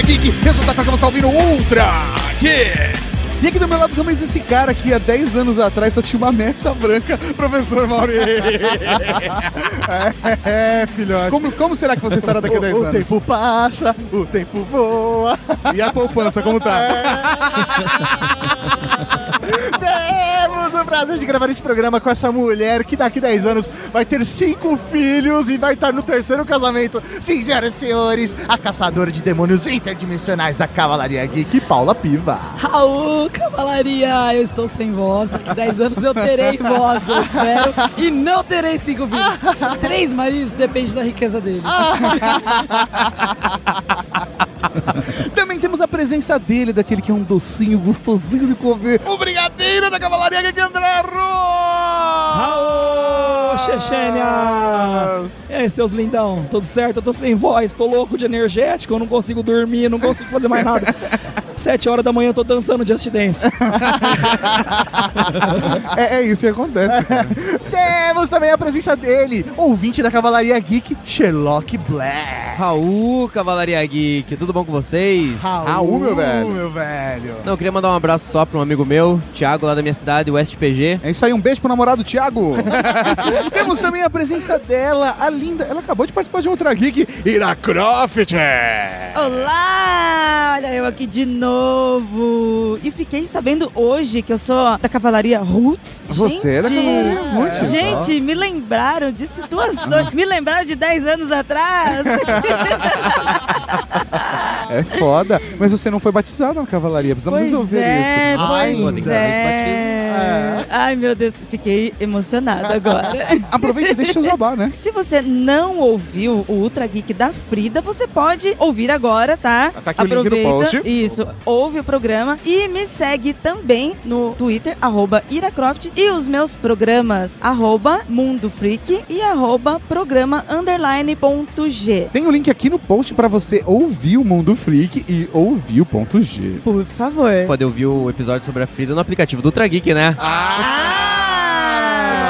Cavalaria Geek. Resultado que você está ouvindo Ultra Geek. E aqui do meu lado também esse cara que há 10 anos atrás só tinha uma mecha branca, professor Mauri. é, filhote. Como, como será que você estará daqui a 10 o, anos? O tempo passa, o tempo voa. E a poupança, como tá? Temos o prazer de gravar esse programa com essa mulher que daqui a 10 anos vai ter cinco filhos e vai estar no terceiro casamento. Sim, senhoras e senhores, a caçadora de demônios interdimensionais da Cavalaria Geek, Paula Piva. Raul, cavalaria, eu estou sem voz. Daqui 10 anos eu terei voz, eu espero. E não terei cinco filhos. Três maridos, depende da riqueza dele. Também temos a presença dele, daquele que é um docinho gostosinho de comer. O brigadeiro da Cavalaria Geek André Raul, Chechênia! E aí, seus lindão, tudo certo? Eu tô sem voz, tô louco de energético, eu não consigo dormir, não consigo fazer mais nada. Sete horas da manhã eu tô dançando Just Dance. é, é isso que acontece. Temos também a presença dele, ouvinte da Cavalaria Geek, Sherlock Black. Raul, Cavalaria Geek, tudo bom com vocês? Raul, meu velho. meu velho. Não, eu queria mandar um abraço só pra um amigo meu, Thiago, lá da minha cidade, West PG. É isso aí, um beijo pro namorado Thiago. Temos também a presença dela, a linda. Ela acabou de participar de um Ultra Geek, Ira Croft. Olá! Olha eu aqui de novo. E fiquei sabendo hoje que eu sou da Cavalaria Roots. Você é da Cavalaria Roots? Gente, me lembraram de situações. me lembraram de 10 anos atrás. É foda. Mas você não foi batizado na Cavalaria, precisamos Pois resolver é, isso. Ai, pois esse é. Ai, meu Deus, fiquei emocionada agora. Aproveite e deixe seu jabá, né? Se você não ouviu o Ultra Geek da Frida, você pode ouvir agora, tá? Tá aqui o link no post. Isso, ouve o programa e me segue também no Twitter, arroba Iracroft, e os meus programas, arroba Mundo Freak e arroba programa underline ponto G. Tem o link aqui no post pra você ouvir o Mundo Freak e ouvir o ponto G. Por favor. Pode ouvir o episódio sobre a Frida no aplicativo do Ultra Geek, né? Gosto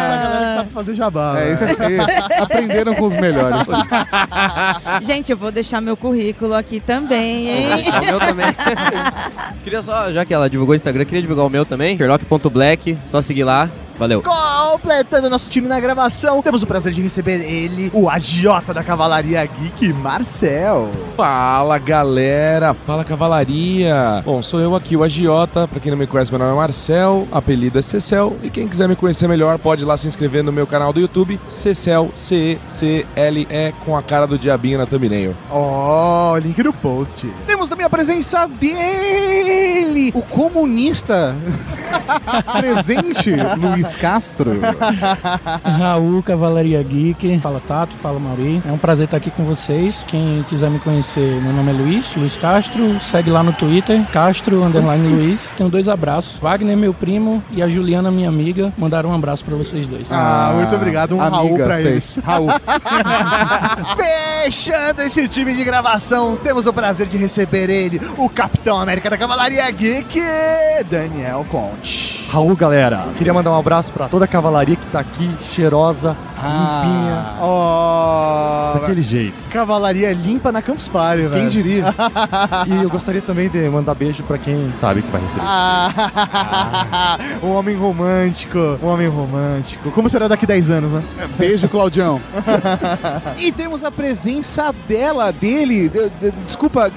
da galera que sabe fazer jabá. É né? isso aí. Aprenderam com os melhores. Gente, eu vou deixar meu currículo aqui também, hein? O meu também. queria só, já que ela divulgou o Instagram, queria divulgar o meu também, Sherlock.black, só seguir lá. Valeu. Completando nosso time na gravação, temos o prazer de receber ele, o agiota da Cavalaria Geek, Marcel. Fala galera, fala cavalaria. Bom, sou eu aqui, o Agiota. Pra quem não me conhece, meu nome é Marcel, apelido é Cecel. E quem quiser me conhecer melhor, pode ir lá se inscrever no meu canal do YouTube, Cecel, C-E-C-L-E, com a cara do diabinho na thumbnail. Ó, link no post. Temos também a presença dele, o comunista presente, Luiz Castro. Raul, Cavalaria Geek. Fala Tato, fala Mauri. É um prazer estar aqui com vocês. Quem quiser me conhecer, meu nome é Luiz, Luiz Castro. Segue lá no Twitter, Castro Underline Luiz. Tenho dois abraços. Wagner, meu primo, e a Juliana, minha amiga. Mandaram um abraço pra vocês dois. Ah, muito obrigado. Um Raul amiga, pra sei. eles. Raul. Fechando esse time de gravação, temos o prazer de receber ele, o Capitão América da Cavalaria Geek, Daniel Conte. Raul, galera, queria mandar um abraço pra toda a cavalaria que tá aqui, cheirosa, limpinha, Ó, daquele jeito. Cavalaria limpa na Campus Party, velho. Quem diria? E eu gostaria também de mandar beijo pra quem sabe que vai receber. Ah, um homem romântico, um homem romântico. Como será daqui 10 anos, né? Beijo, Claudião. e temos a presença dela, dele, de- de- desculpa,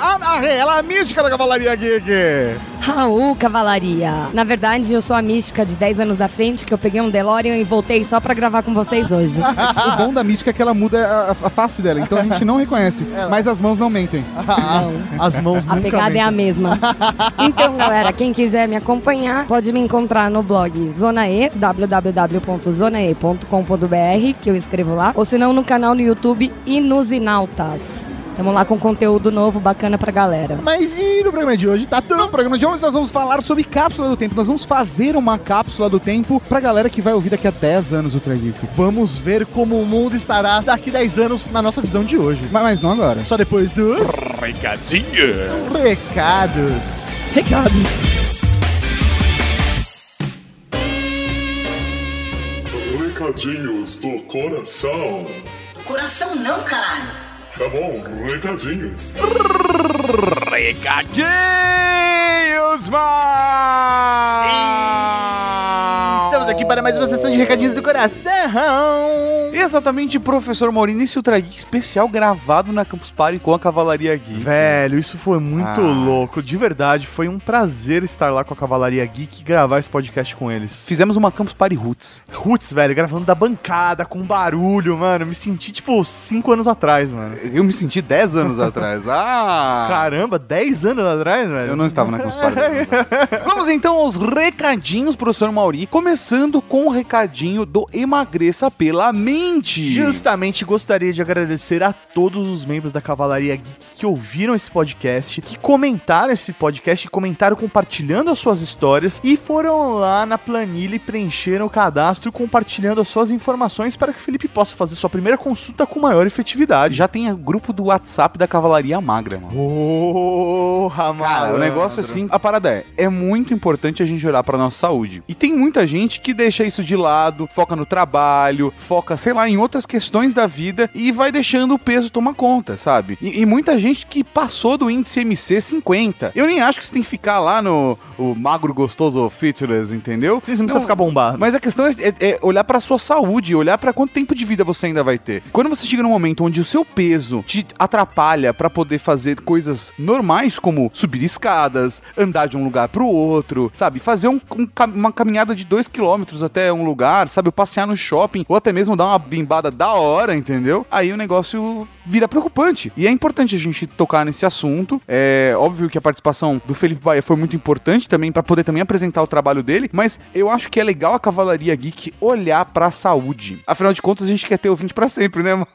a, a, ela é a mística da Cavalaria Geek. Raul Cavalaria. Na verdade, eu sou a mística de 10 anos da frente, que eu peguei um DeLorean e voltei só pra gravar com vocês hoje. O bom da mística é que ela muda a, a face dela, então a gente não reconhece, mas as mãos não mentem. As mãos A nunca pegada é a mesma. Então, galera, quem quiser me acompanhar, pode me encontrar no blog Zona E, www.zonae.com.br, que eu escrevo lá, ou se não no canal no YouTube Inusinautas. Tamo lá com conteúdo novo, bacana pra galera. Mas e no programa de hoje, tá No tão... programa de hoje nós vamos falar sobre cápsula do tempo. Nós vamos fazer uma cápsula do tempo pra galera que vai ouvir daqui a 10 anos o Ultra Geek. Vamos ver como o mundo estará daqui 10 anos na nossa visão de hoje. Mas, mas não agora. Só depois dos Recadinhos. recados. Recados. Recadinhos do coração. Coração não, caralho. Tá bom, recadinhos. Recadinhos, mas... Para mais uma sessão de recadinhos do coração. Exatamente, professor Maurício, esse Ultra Geek especial gravado na Campus Party com a Cavalaria Geek. Velho, isso foi muito Ah. louco. De verdade, foi um prazer estar lá com a Cavalaria Geek e gravar esse podcast com eles. Fizemos uma Campus Party Roots. Roots, velho, gravando da bancada, com barulho, mano. Me senti, tipo, cinco anos atrás, mano. Eu me senti 10 anos atrás. Ah! Caramba, 10 anos atrás, velho? Eu não estava na Campus Party. Vamos então aos recadinhos, professor Mauri. Começando com o recadinho do Emagreça pela Mente. Justamente gostaria de agradecer a todos os membros da Cavalaria Geek que ouviram esse podcast, que comentaram esse podcast, comentaram compartilhando as suas histórias e foram lá na planilha e preencheram o cadastro compartilhando as suas informações para que o Felipe possa fazer sua primeira consulta com maior efetividade. Já tem o grupo do WhatsApp da Cavalaria Magra, mano. Porra, Cara, o negócio assim, a parada é, é muito importante a gente olhar pra nossa saúde. E tem muita gente que deixa isso de lado, foca no trabalho, foca, sei lá, em outras questões da vida e vai deixando o peso tomar conta, sabe? E, e muita gente que passou do índice MC 50. Eu nem acho que você tem que ficar lá no o magro gostoso fitness, entendeu? Sim, você não precisa ficar bombado. Mas a questão é, é- é olhar pra sua saúde, olhar pra quanto tempo de vida você ainda vai ter. Quando você chega num momento onde o seu peso te atrapalha pra poder fazer coisas normais, como subir escadas, andar de um lugar pro outro, sabe? Fazer um- um uma caminhada de dois quilômetros até um lugar, sabe? Passear no shopping, ou até mesmo dar uma bimbada da hora, entendeu? Aí o negócio vira preocupante. E é importante a gente tocar nesse assunto. É óbvio que a participação do Felipe Baia foi muito importante também pra poder também apresentar o trabalho dele, mas eu acho que é legal a Cavalaria Geek olhar pra saúde. Afinal de contas, a gente quer ter ouvinte pra sempre, né, mano?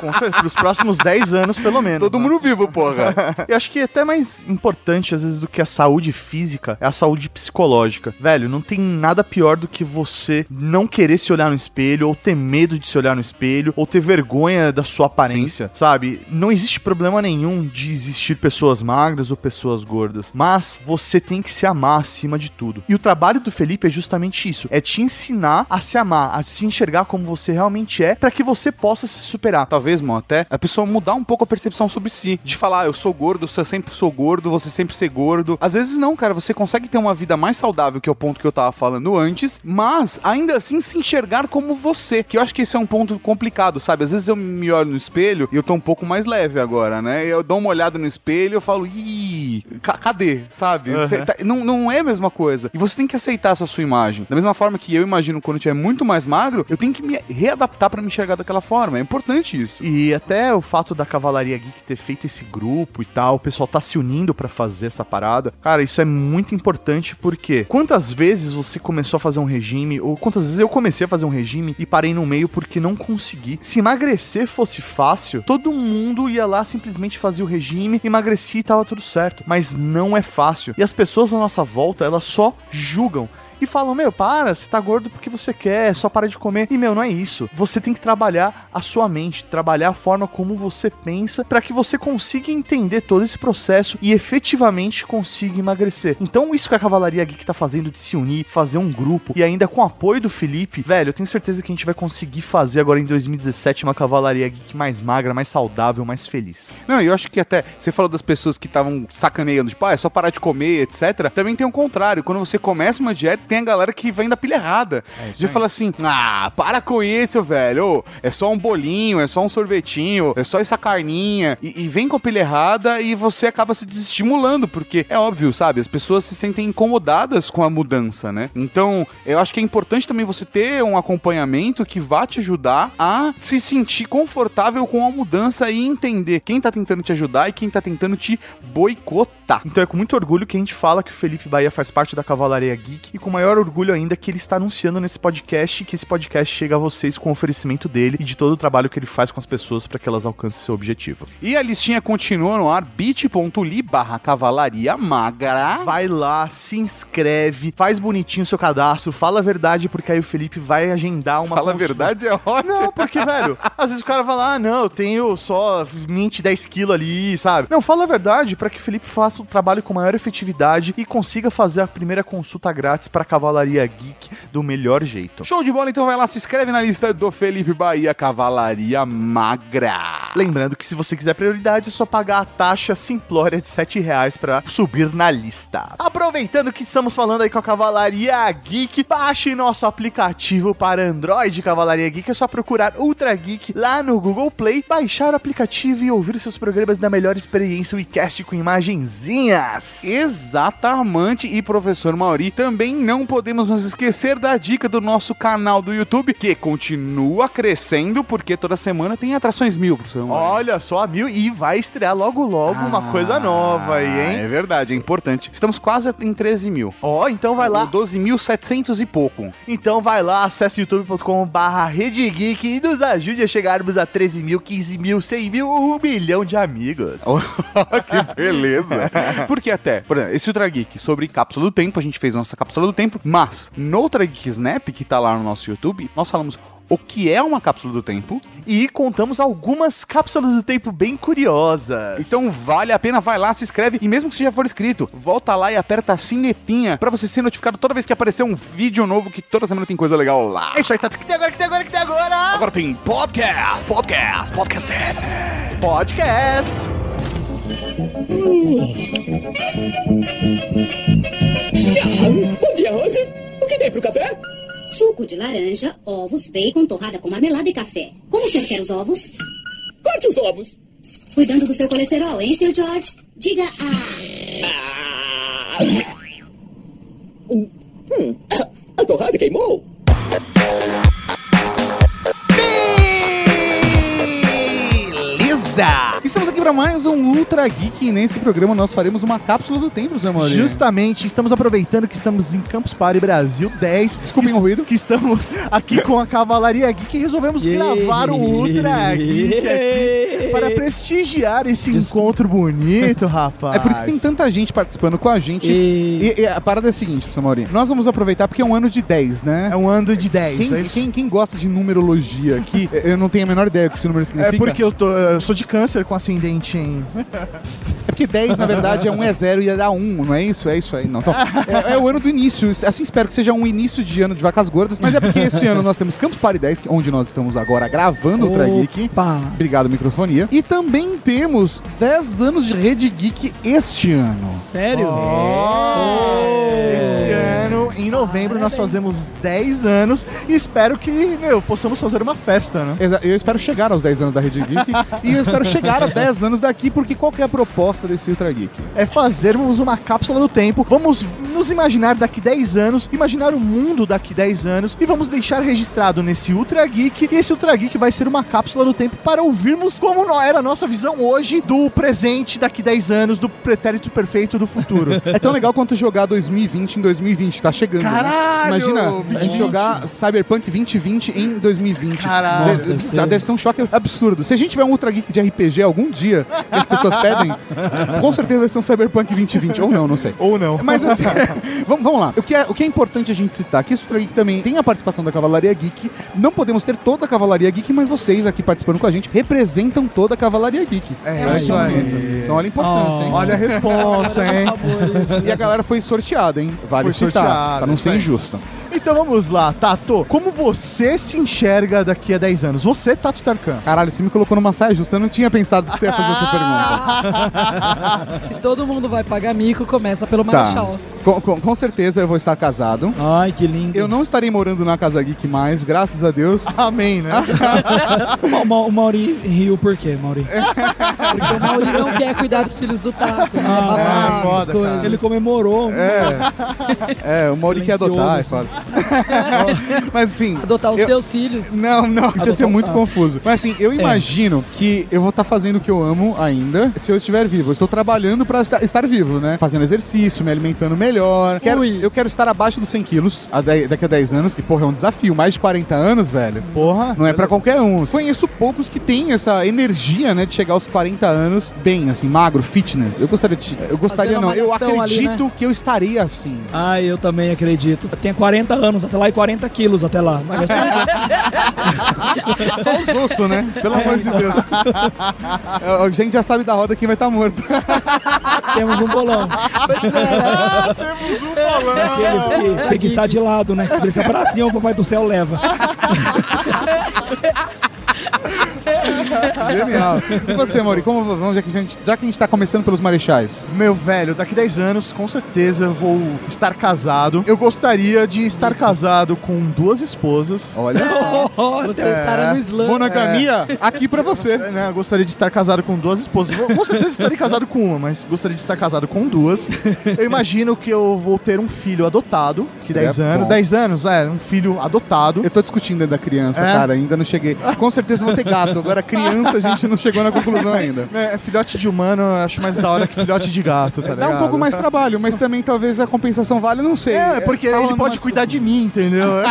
Com certeza, pros próximos 10 anos, pelo menos. Todo né? mundo vivo, porra. Eu acho que é até mais importante, às vezes, do que a saúde física é a saúde psicológica. Velho, não tem nada pior do que você não querer se olhar no espelho, ou ter medo de se olhar no espelho, ou ter vergonha da sua aparência, sabe? Não existe problema nenhum de existir pessoas magras ou pessoas gordas, mas você tem que se amar acima de tudo. E o trabalho do Felipe é justamente isso: é te ensinar a se amar, a se enxergar como você realmente é, para que você possa se superar. Talvez, mano, até a pessoa mudar um pouco a percepção sobre si. De falar, ah, eu sou gordo, eu sempre sou gordo, você sempre ser gordo. Às vezes não, cara, você consegue ter uma vida mais saudável, que é o ponto que eu tava falando antes, mas ainda assim se enxergar como você. Que eu acho que esse é um ponto complicado, sabe? Às vezes eu me olho no espelho e eu tô um pouco mais leve agora, né? Eu dou uma olhada no espelho e eu falo, ih, ca- cadê? Sabe? Uhum. Não, não é a mesma coisa. E você tem que aceitar essa sua imagem. Da mesma forma que eu imagino quando eu estiver muito mais magro, eu tenho que me readaptar pra me enxergar daquela forma. É importante isso. E até o fato da Cavalaria Geek ter feito esse grupo e tal, o pessoal tá se unindo pra fazer essa parada. Cara, isso é muito importante porque quantas vezes você começou a fazer um regime, ou quantas vezes eu comecei a fazer um regime e parei no meio porque não consegui. Se emagrecer fosse fácil, todo mundo ia lá simplesmente fazer o regime, emagrecia e tava tudo certo. Mas não é fácil. E as pessoas à nossa volta, elas só julgam e falam: Meu, para, você tá gordo porque você quer, só para de comer. E, meu, não é isso. Você tem que trabalhar a sua mente, trabalhar a forma como você pensa, para que você consiga entender todo esse processo e efetivamente consiga emagrecer. Então, isso que a Cavalaria Geek tá fazendo de se unir, fazer um grupo e ainda com o apoio do Felipe, velho, eu tenho certeza que a gente vai conseguir fazer agora em 2017 uma Cavalaria Geek mais magra, mais saudável, mais feliz. Não, eu acho que até você falou das pessoas que estavam sacaneando, tipo, ah, é só parar de comer, etc. Também tem o contrário. Quando você começa uma dieta, tem a galera que vem da pilha errada. de falar assim: ah, para com isso, velho. É só um bolinho, é só um sorvetinho, é só essa carninha. E, e vem com a pilha errada e você acaba se desestimulando, porque é óbvio, sabe? As pessoas se sentem incomodadas com a mudança, né? Então, eu acho que é importante também você ter um acompanhamento que vá te ajudar a se sentir confortável com a mudança e entender quem tá tentando te ajudar e quem tá tentando te boicotar. Então é com muito orgulho que a gente fala que o Felipe Bahia faz parte da Cavalaria Geek e com maior orgulho ainda que ele está anunciando nesse podcast que esse podcast chega a vocês com o oferecimento dele e de todo o trabalho que ele faz com as pessoas para que elas alcancem seu objetivo. E a listinha continua no ar, bit.ly barra cavalaria magra. Vai lá, se inscreve, faz bonitinho seu cadastro, fala a verdade porque aí o Felipe vai agendar uma Fala a verdade, é ótimo. Não, porque, velho, às vezes o cara fala, ah, não, eu tenho só 20, 10 quilos ali, sabe? Não, fala a verdade pra que o Felipe faça o trabalho com maior efetividade e consiga fazer a primeira consulta grátis pra pra Cavalaria Geek do melhor jeito. Show de bola, então vai lá, se inscreve na lista do Felipe Bahia Cavalaria Magra. Lembrando que se você quiser prioridade, é só pagar a taxa simplória de 7 reais pra subir na lista. Aproveitando que estamos falando aí com a Cavalaria Geek, baixe nosso aplicativo para Android Cavalaria Geek. É só procurar Ultra Geek lá no Google Play, baixar o aplicativo e ouvir seus programas na melhor experiência WeCast com imagenzinhas. Exatamente, e professor Mauri, também não podemos nos esquecer da dica do nosso canal do YouTube, que continua crescendo, porque toda semana tem atrações mil, professor. Olha só, mil e vai estrear logo logo uma coisa nova aí, hein? É verdade, é importante. Estamos quase em 13 mil. Ó, então vai lá. 12.700 e pouco. Então vai lá, acesse youtube.com barra e nos ajude a chegarmos a 13 mil, 15 mil, 100 mil, um milhão de amigos. que beleza. Porque até, por exemplo, esse Ultra Geek sobre cápsula do tempo, a gente fez nossa cápsula do tempo, mas no Ultra Geek Snap, que tá lá no nosso YouTube, nós falamos o que é uma cápsula do tempo. E contamos algumas cápsulas do tempo bem curiosas. Então vale a pena, vai lá, se inscreve e mesmo que você já for inscrito, volta lá e aperta a sinetinha pra você ser notificado toda vez que aparecer um vídeo novo que toda semana tem coisa legal lá. É isso aí, Tato. que tem agora, que tem agora, que tem agora? Agora tem podcast, podcast, podcast. Podcast. Bom dia, Rose. O que tem pro café? Suco de laranja, ovos, bacon, torrada com marmelada e café. Como o senhor quer os ovos? Corte os ovos. Cuidando do seu colesterol, hein, seu George? Diga ah. Hum, a torrada queimou. Beleza! Estamos aqui para mais um Ultra Geek e nesse programa nós faremos uma cápsula do tempo, Zé Maurinho. Justamente, estamos aproveitando que estamos em Campus Party Brasil 10. Desculpem o ruído. Que estamos aqui com a Cavalaria Geek e resolvemos gravar o Ultra Geek aqui para prestigiar esse encontro bonito, rapaz. É por isso que tem tanta gente participando com a gente. E, e a parada é a seguinte, professor Maurinho. Nós vamos aproveitar porque é um ano de 10, né? É um ano de 10. Quem, é quem, quem gosta de numerologia aqui, eu não tenho a menor ideia do que esse número É significa. porque eu, tô, eu sou de câncer com ascendente em. É porque 10, na verdade, é 1 é 0 e é dar 1, não é isso? É isso aí, não. Então, é, é o ano do início. Assim espero que seja um início de ano de vacas gordas. Mas é porque esse ano nós temos Campus Party 10, que- onde nós estamos agora gravando o Ultra Geek. Opa. Obrigado, microfonia. E também temos 10 anos de Rede Geek este ano. Sério? Esse ano, em novembro, nós fazemos 10 anos e espero que, meu, possamos fazer uma festa, né? Eu espero chegar aos 10 anos da Rede Geek e eu espero chegar a 10 anos daqui, porque qual que é a proposta desse Ultra Geek? É fazermos uma cápsula do tempo. Vamos nos imaginar daqui 10 anos, imaginar o mundo daqui 10 anos e vamos deixar registrado nesse Ultra Geek. E esse Ultra Geek vai ser uma cápsula do tempo para ouvirmos como era a nossa visão hoje do presente daqui 10 anos, do pretérito perfeito do futuro. É tão legal quanto jogar 2020 em 2020, tá chegando. né? Caralho, Imagina a gente 2020. jogar Cyberpunk 2020 em 2020. Caralho. Deve, deve deve ser um choque absurdo. Se a gente tiver um Ultra Geek de RPG algum dia, que as pessoas pedem, com certeza vai ser um Cyberpunk 2020. Ou não, não sei. Ou não. Mas assim, vamos, vamos lá. O que, é, o que é importante a gente citar que Geek também tem a participação da Cavalaria Geek. Não podemos ter toda a Cavalaria Geek, mas vocês aqui participando com a gente representam toda a Cavalaria Geek. É isso aí. Então olha a importância, hein? Olha a responsa, hein? E a galera foi sorteada, hein? Vale Foi citar, sorteada, pra não isso ser injusto. Então vamos lá, Tato. Como você se enxerga daqui a 10 anos? Você, Tato Tarkan. Caralho, você me colocou numa saia justa. Eu não tinha pensado que você ia fazer essa pergunta. Se todo mundo vai pagar mico, começa pelo Tá. Com, com- com certeza eu vou estar casado. Ai, que lindo. Eu não estarei morando na Casa Geek mais, graças a Deus. Amém, né? O, Ma- o Ma- o Mauri riu por quê, Mauri? Porque o Mauri não quer cuidar dos filhos do Tato, né? Ah, Babá, é, foda, coisas. cara. Ele comemorou. É, o Mauri quer adotar, é assim. foda. Mas assim. Adotar os eu- seus filhos. Não, não, isso ia ser muito tato. confuso. Mas assim, eu imagino que eu vou estar fazendo o que eu amo ainda se eu estiver vivo. Eu estou trabalhando pra esta- estar vivo, né? Fazendo exercício, me alimentando melhor. Quero- Ui. eu quero estar abaixo dos 100 quilos a dez- daqui a 10 anos. E, porra, é um desafio. Mais de 40 anos, velho. Porra. Não é pra qualquer um. Conheço poucos que têm essa energia, né, de chegar aos 40 anos bem, assim, magro, fitness. Eu gostaria de. Eu gostaria, não. Eu malhação ali, acredito né? que eu estaria assim. Ai, eu também acredito. Eu tenho 40 anos até lá e 40 quilos até lá. Mas Só os ossos, né? Pelo amor de Deus. É, A gente já sabe da roda quem vai estar morto. temos um bolão. Temos um bolão. Aqueles que preguiçar de lado, né? Se preguiçar pra cima, o papai do céu leva. Genial. E você, Mauri, como vamos, já que a gente, já que a gente tá começando pelos marechais? Meu velho, daqui 10 anos, com certeza, eu vou estar casado. Eu gostaria de estar casado com duas esposas. Olha só. Você estará no slam. Monogamia, aqui pra você. Né, eu gostaria de estar casado com duas esposas. Vou- Com certeza estarei casado com uma, mas gostaria de estar casado com duas. Eu imagino que eu vou ter um filho adotado, que 10 É anos. bom. 10 anos, é, um filho adotado. Eu tô discutindo dentro da criança, É? cara, ainda não cheguei. Com certeza vou ter gato, agora criança a gente não chegou na conclusão ainda. É, filhote de humano eu acho mais da hora que filhote de gato, tá Dá ligado? um pouco mais trabalho, mas também talvez a compensação vale, não sei. É, porque Tá ele pode cuidar de mim, entendeu?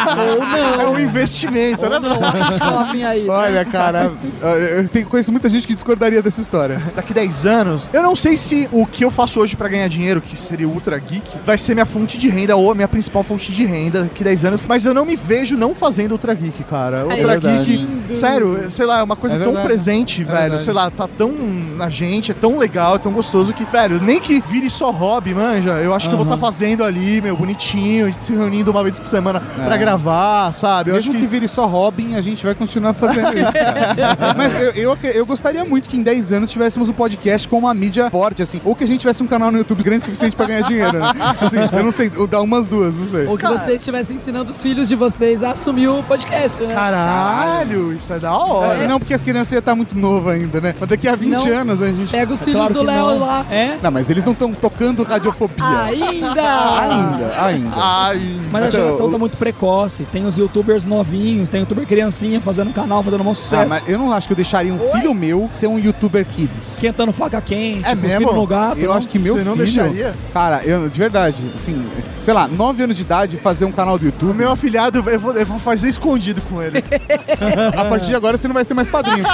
É, é um investimento, né? Né? Olha, cara, eu tenho- conheço muita gente que discordaria dessa história. Daqui 10 anos, eu não sei se o que eu faço hoje pra ganhar dinheiro, que seria o Ultra Geek, vai ser minha fonte de renda ou a minha principal fonte de renda daqui 10 anos, mas eu não me vejo não fazendo Ultra Geek, cara. Ultra verdade. Geek, sério, sei lá, é uma coisa É tão verdade. presente, É velho, verdade. sei lá, tá tão na gente, é tão legal, é tão gostoso que, velho, nem que vire só hobby, manja, eu acho que eu vou estar fazendo ali, meu, bonitinho, se reunindo uma vez por semana pra É. gravar, sabe? Eu Mesmo acho que... vire só Robin, a gente vai continuar fazendo isso, cara. Mas eu, eu, eu gostaria muito que em 10 anos tivéssemos um podcast com uma mídia forte, assim. Ou que a gente tivesse um canal no YouTube grande o suficiente pra ganhar dinheiro, né? Assim, eu não sei, dar umas duas, não sei. Ou que vocês estivessem ensinando os filhos de vocês a assumir o podcast, né? Caralho, isso é da hora. É, não, porque as crianças iam estar muito novas ainda, né? Mas daqui a 20 Não. anos a gente. Pega os filhos claro do Léo não. lá. É? Não, mas eles não estão tocando radiofobia. Ainda! Ainda, ainda. Ai, Mas a Então, geração o- tá muito precoce. Tem os youtubers novinhos, tem youtuber criancinha fazendo canal, fazendo um Ah, sucesso. mas eu não acho que eu deixaria um filho meu ser um youtuber kids. Esquentando faca quente, É mesmo? no gato. Eu não? acho que meu Você não filho... deixaria? Cara, eu, de verdade, assim, sei lá, 9 anos de idade, fazer um canal do O YouTube. meu afilhado, eu vou, eu vou fazer escondido com ele. A partir de agora você não vai ser mais padrinho.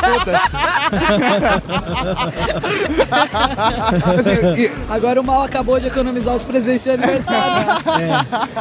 Foda-se. Agora o mal acabou de economizar os presentes de aniversário.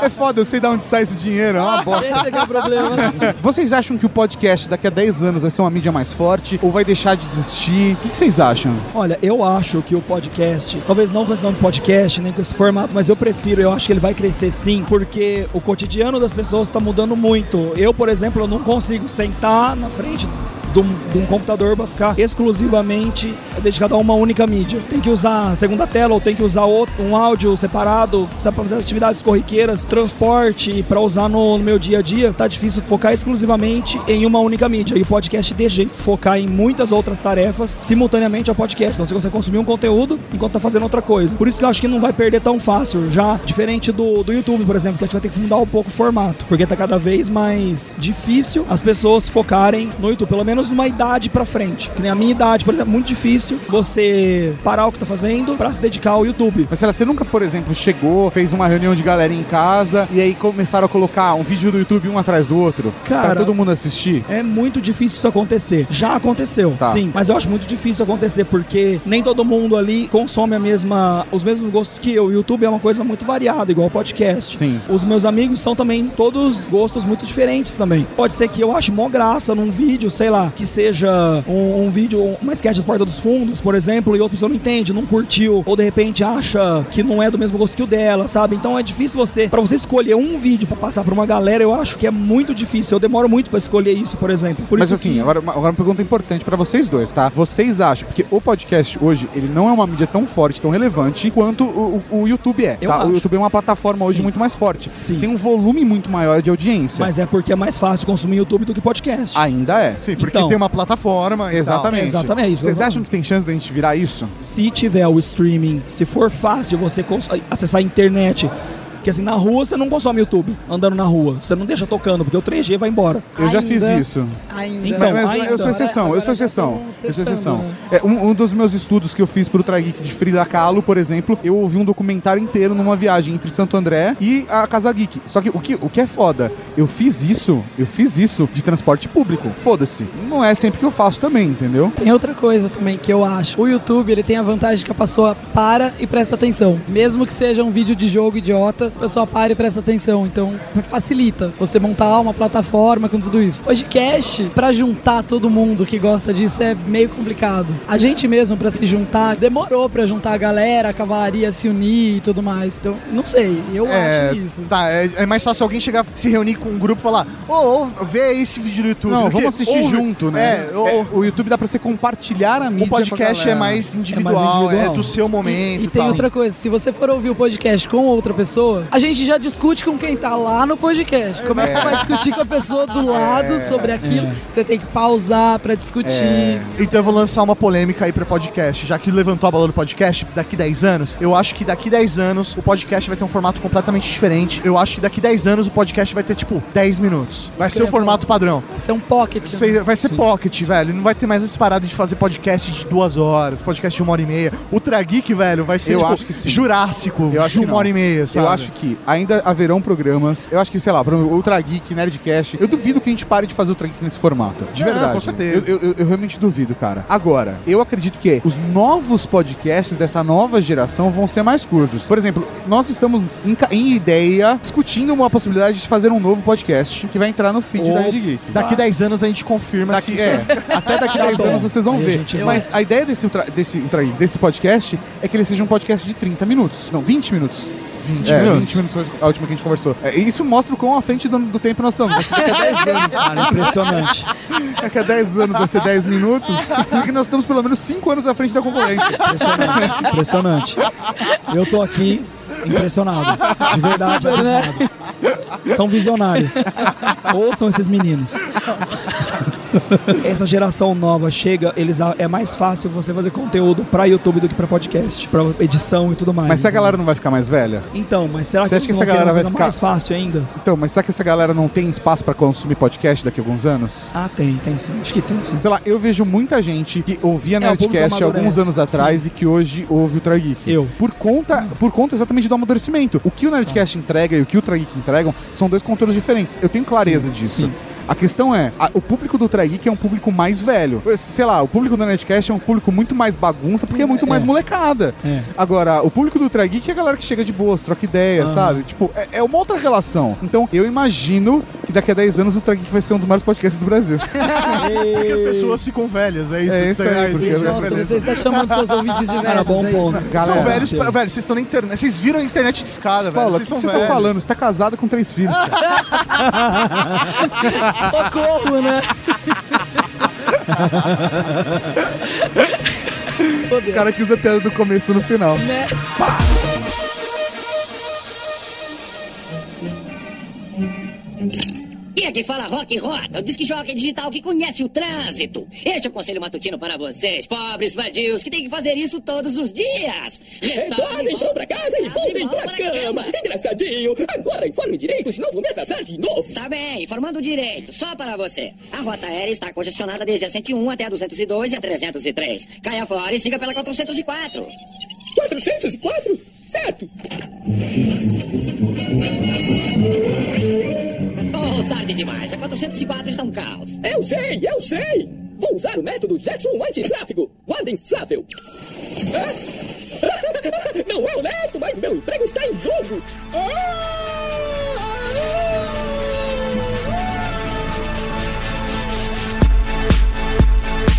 é foda, eu sei de onde sai esse dinheiro, é uma bosta. Esse é que é o problema. Vocês acham que o podcast daqui a 10 anos vai ser uma mídia mais forte ou vai deixar de existir? O que vocês acham? Olha, eu acho que o podcast, talvez não com esse nome podcast, nem com esse formato, mas eu prefiro, eu acho que ele vai crescer sim, porque o cotidiano das pessoas está mudando muito. Eu, por exemplo, eu não consigo sentar na frente de um, de um computador para ficar exclusivamente dedicado a uma única mídia. Tem que usar a segunda tela ou tem que usar outro, um áudio separado, sabe, para fazer as atividades corriqueiras, transporte, para usar no, no meu dia a dia. Tá difícil focar exclusivamente em uma única mídia. E o podcast deixa a gente se focar em muitas outras tarefas simultaneamente ao podcast. Então você consegue consumir um conteúdo enquanto tá fazendo outra coisa. Por isso que eu acho que não vai perder tão fácil. Já diferente do, do YouTube, por exemplo, que a gente vai ter que mudar um pouco o formato. Porque tá cada vez mais difícil as pessoas focarem no YouTube. Pelo menos numa idade pra frente. Que nem a minha idade, por exemplo, é muito difícil você parar o que tá fazendo pra se dedicar ao YouTube. Mas lá, você nunca, por exemplo, chegou, fez uma reunião de galera em casa e aí começaram a colocar um vídeo do YouTube um atrás do outro pra Cara, todo mundo assistir? É muito difícil isso acontecer. Já aconteceu, Tá. sim. Mas eu acho muito difícil acontecer porque nem todo mundo ali consome a mesma, os mesmos gostos que eu. O YouTube é uma coisa muito variada, igual o podcast. Sim. Os meus amigos são também todos gostos muito diferentes também. Pode ser que eu ache mó graça num vídeo, sei lá, que seja um, um vídeo, uma sketch do Porta dos Fundos, por exemplo, e outra pessoa não entende, não curtiu, ou de repente acha que não é do mesmo gosto que o dela, sabe? Então é difícil você, pra você escolher um vídeo pra passar pra uma galera, eu acho que é muito difícil. Eu demoro muito pra escolher isso, por exemplo. Por Mas isso assim, que- agora, agora uma pergunta importante pra vocês dois, tá? Vocês acham, porque o podcast hoje, ele não é uma mídia tão forte, tão relevante quanto o, o- o YouTube é, Eu tá? acho. O YouTube é uma plataforma hoje Sim. muito mais forte. Sim. Tem um volume muito maior de audiência. Mas é porque é mais fácil consumir YouTube do que podcast. Ainda é. Sim, porque Então. Tem uma plataforma e Exatamente. Exatamente, Vocês exatamente. acham que tem chance da gente virar isso? se tiver o streaming, se for fácil você acessar a internet, porque assim, na rua você não consome YouTube, andando na rua. Você não deixa tocando, porque o 3G vai embora. Eu já Ainda. fiz isso. Ainda. Então, mas, mas ainda. eu sou exceção, eu Agora sou já exceção. Eu sou exceção. né? É, um, um dos meus estudos que eu fiz pro Trageek de Frida Kahlo, por exemplo, eu ouvi um documentário inteiro numa viagem entre Santo André e a Casa Geek. Só que o que, o que é foda, eu fiz isso, eu fiz isso de transporte público. Foda-se. Não é sempre que eu faço também, entendeu? Tem outra coisa também que eu acho. O YouTube, ele tem a vantagem que a pessoa para e presta atenção. Mesmo que seja um vídeo de jogo idiota, a pessoa para e presta atenção. Então, facilita você montar uma plataforma com tudo isso. Podcast, pra juntar todo mundo que gosta disso, é meio complicado. A gente mesmo, pra se juntar, demorou pra juntar a galera, a cavalaria se unir e tudo mais. Então, não sei, eu É, acho isso. Tá, é, é mais fácil alguém chegar, se reunir com um grupo e falar: Ô, ô, vê aí esse vídeo no YouTube. Não, que- vamos assistir ou- junto, né? É, ou- É, o YouTube dá pra você compartilhar a mídia o podcast com a é galera. mais individual, é, do seu momento. E tem tal. outra coisa, se você for ouvir o podcast com outra pessoa, a gente já discute com quem tá lá no podcast. É que você vai discutir com a pessoa do lado sobre aquilo? Você tem que pausar pra discutir. Então eu vou lançar uma polêmica aí pra podcast. Já que levantou a bola do podcast, daqui 10 anos, eu acho que daqui 10 anos o podcast vai ter um formato completamente diferente. Eu acho que daqui 10 anos o podcast vai ter, tipo, 10 minutos. Vai Isso ser o formato padrão. Vai ser um pocket. Né? vai ser pocket, velho. Não vai ter mais essa parada de fazer podcast de duas horas, podcast de uma hora e meia. O Trageek, velho, vai ser Eu tipo, acho que sim. jurássico Eu acho de que uma hora e meia, sabe? Eu acho que ainda haverão programas. Eu acho que, sei lá, exemplo, Ultra Geek, Nerdcast. Eu duvido que a gente pare de fazer Ultra Geek nesse formato. De Não, verdade. com certeza. Eu, eu- eu realmente duvido, cara. Agora, eu acredito que os novos podcasts dessa nova geração vão ser mais curtos. Por exemplo, nós estamos em, em ideia discutindo uma possibilidade de fazer um novo podcast que vai entrar no feed da Ou Rede Geek. Daqui 10 anos a gente confirma Daqui, se isso é, até daqui Tá 10 bom. anos vocês vão Aí a ver. gente Mas a ideia desse, ultra, desse, ultra, desse podcast é que ele seja um podcast de 30 minutos. Não, 20 minutos. 20 é, minutos. 20 minutos foi a última que a gente conversou. É, isso mostra o quão à frente do, do tempo nós estamos. Daqui a 10 anos. Cara, impressionante. Daqui a 10 anos vai ser 10 minutos. Significa que nós estamos pelo menos 5 anos à frente da concorrência. Impressionante, impressionante. Eu tô aqui impressionado. De verdade, abismado. São visionários. Ouçam esses meninos. Essa geração nova chega, eles é mais fácil você fazer conteúdo pra YouTube do que pra podcast, pra edição e tudo mais. Mas que a galera não vai ficar mais velha? Então, mas será Você que, que essa galera vai ficar- mais fácil ainda? Então, mas será que essa galera não tem espaço pra consumir podcast daqui a alguns anos? Ah, tem, tem sim. Acho que tem sim. Sei lá, eu vejo muita gente que ouvia É, Nerdcast alguns anos atrás e que hoje ouve o Trageek. Eu. Por conta, por conta exatamente do amadurecimento. O que o Nerdcast entrega e o que o Trageek entregam são dois conteúdos diferentes. Eu tenho clareza Sim, disso. sim. A questão é, a- o público do Trageek é um público mais velho. Sei lá, o público do Nerdcast é um público muito mais bagunça porque é muito mais molecada. É. Agora, o público do Trageek é a galera que chega de boas, troca ideia, Aham. sabe? Tipo, é, é uma outra relação. Então, eu imagino que daqui a 10 anos o Trageek vai ser um dos maiores podcasts do Brasil. Porque as pessoas ficam velhas, é isso? É que isso aí, porque- isso, Nossa, beleza. Você está chamando seus ouvintes de velhos. Cara, bom é ponto. isso. Galera, são velhos, velho, vocês estão na internet, vocês viram a internet de escada, velho. Paula, o vocês que são você velhos. tá falando? Você tá casado com três filhos, cara. Socorro, né? o cara que usa piada do começo no final. né? E aqui fala Rock Rota, o disque jockey digital que conhece o trânsito. Este é o conselho matutino para vocês, pobres vadios, que têm que fazer isso todos os dias. Retornem para casa e voltem pra cama. Engraçadinho. Agora informe direito, senão vou me atrasar de novo. Tá bem, informando direito. Só para você. A rota aérea está congestionada desde a 101 até a 202 e a 303. Caia fora e siga pela 404. 404? Certo. Tarde demais. A 404 está um caos. Eu sei, eu sei. Vou usar o método Jetson antitráfego. Guarda inflável. Não é honesto, mas meu emprego está em jogo.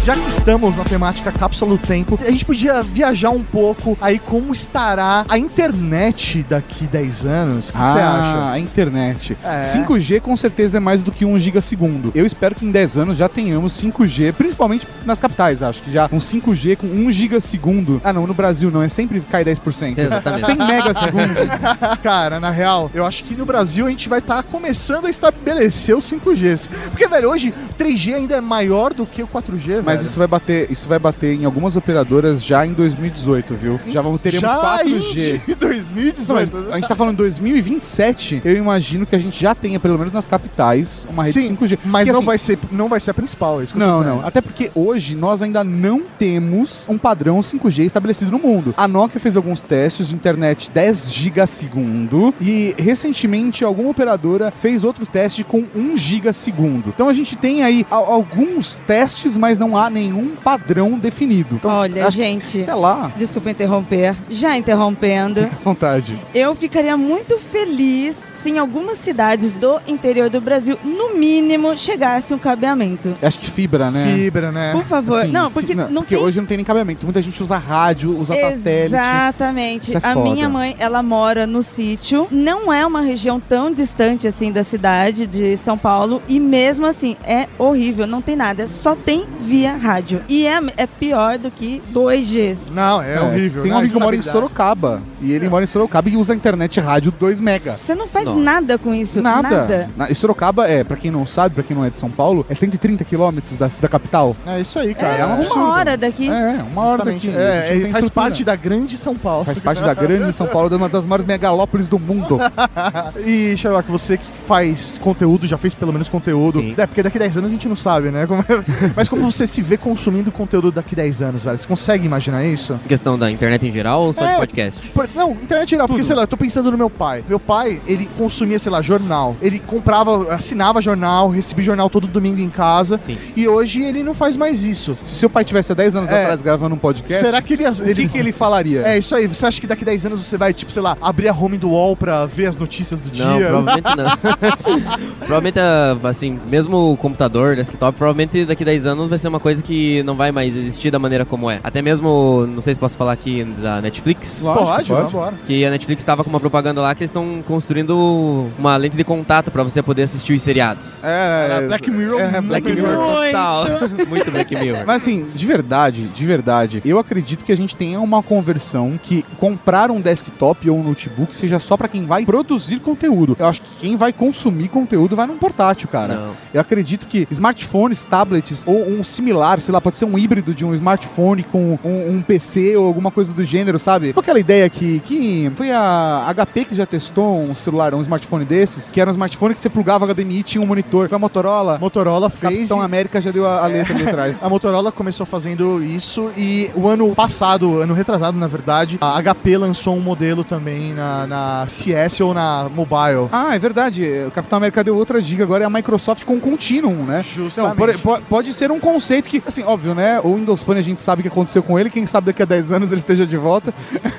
Já que estamos na temática cápsula do tempo, a gente podia viajar um pouco aí como estará a internet daqui 10 anos. O que você acha? Ah, a internet. É. 5G com certeza é mais do que 1 gigasegundo. Eu espero que em 10 anos já tenhamos 5G, principalmente nas capitais, acho que já um 5G com 1 gigasegundo. Ah, não, no Brasil não, é sempre cai 10%. Exatamente. 100 megasegundos. Cara, na real, eu acho que no Brasil a gente vai estar começando a estabelecer o 5G. Porque, velho, hoje 3G ainda é maior do que o 4G, Mas velho. isso vai bater, isso vai bater em algumas operadoras já em 2018, viu? Já vamos teremos Já 4G. em 2018. Não, mas a gente tá falando 2027, eu imagino que a gente já tenha, pelo menos nas capitais, uma rede Sim, 5G. mas Porque, não, assim, vai ser, não vai ser a principal, é isso que eu Não, dizendo. não. Até porque hoje nós ainda não temos um padrão 5G estabelecido no mundo. A Nokia fez alguns testes de internet 10 gigasegundo e recentemente alguma operadora fez outro teste com 1 gigasegundo. Então a gente tem aí alguns testes, mas não há há nenhum padrão definido. Então, Olha, gente, até lá, desculpa interromper, já interrompendo. fica à vontade. Eu ficaria muito feliz se em algumas cidades do interior do Brasil, no mínimo, chegasse um cabeamento. Acho que fibra, né? Fibra, né? Por favor. Assim, não, porque não porque tem hoje não tem nem cabeamento. Muita gente usa rádio, usa satélite. Exatamente. Isso é a foda. minha mãe, ela mora no sítio. Não é uma região tão distante assim da cidade de São Paulo. E mesmo assim, é horrível. Não tem nada. Só tem via rádio. E é, é pior do que 2G. Não, é, horrível. Tem um amigo que mora em. Sorocaba. E ele mora em Sorocaba e usa a internet rádio 2 mega. Você não faz Nossa. nada com isso. Nada. Nada. Na- e Sorocaba é, pra quem não sabe, pra quem não é de São Paulo, é 130 quilômetros da, da capital. É isso aí, cara. É, É, um uma absurdo. hora daqui. É, uma hora Justamente. daqui. É, faz estrutura. parte da grande São Paulo. Faz parte da grande São Paulo, uma das maiores megalópolis do mundo. E, Sherlock, você que faz conteúdo, já fez pelo menos conteúdo. Sim. É, porque daqui 10 anos a gente não sabe, né? Como- Mas como você se vê consumindo conteúdo daqui 10 anos, velho? Você consegue imaginar isso? Em questão da internet em geral ou só É. de podcast? Por- não, internet geral, porque, sei lá, eu tô pensando no meu pai. Meu pai, ele consumia, sei lá, jornal. Ele comprava, assinava jornal, recebia jornal todo domingo em casa. Sim. E hoje ele não faz mais isso. Se seu pai tivesse há 10 anos É. atrás gravando um podcast, Será que ele, o que, que ele falaria? É isso aí. Você acha que daqui 10 anos você vai, tipo, sei lá, abrir a home do UOL pra ver as notícias do Não, dia? provavelmente não. provavelmente, assim, mesmo o computador, desktop, provavelmente daqui 10 anos vai ser uma coisa que não vai mais existir da maneira como é. Até mesmo, não sei se posso falar aqui da Netflix. Lógico, Pode, pode. vambora. Que a Netflix estava com uma propaganda lá que eles estão construindo uma lente de contato pra você poder assistir os seriados. É, Era Black Mirror, É, muito Black melhor. Mirror. Total. Muito Black Mirror. Mas assim, de verdade, de verdade, eu acredito que a gente tenha uma conversão que comprar um desktop ou um notebook seja só pra quem vai produzir conteúdo. Eu acho que quem vai consumir conteúdo vai num portátil, cara. Não. Eu acredito que smartphones, tablets ou um similar, sei lá, pode ser um híbrido de um smartphone com um, um PC ou alguma coisa do gênero, sabe? Tipo aquela ideia que, que foi a HP que já testou um celular, um smartphone desses, que era um smartphone que você plugava HDMI e tinha um monitor. Foi a Motorola. Motorola fez. Capitão América já deu a, a letra ali atrás. A Motorola começou fazendo isso e o ano passado, ano retrasado, na verdade, a HP lançou um modelo também na, na CS ou na Mobile. Ah, é verdade. O Capitão América deu outra dica. Agora é a Microsoft com Continuum, né? Justamente. Não, por- po- pode ser um conceito que, assim, óbvio, né? O Windows Phone a gente sabe o que aconteceu com ele. Quem sabe daqui a 10 anos ele esteja de volta.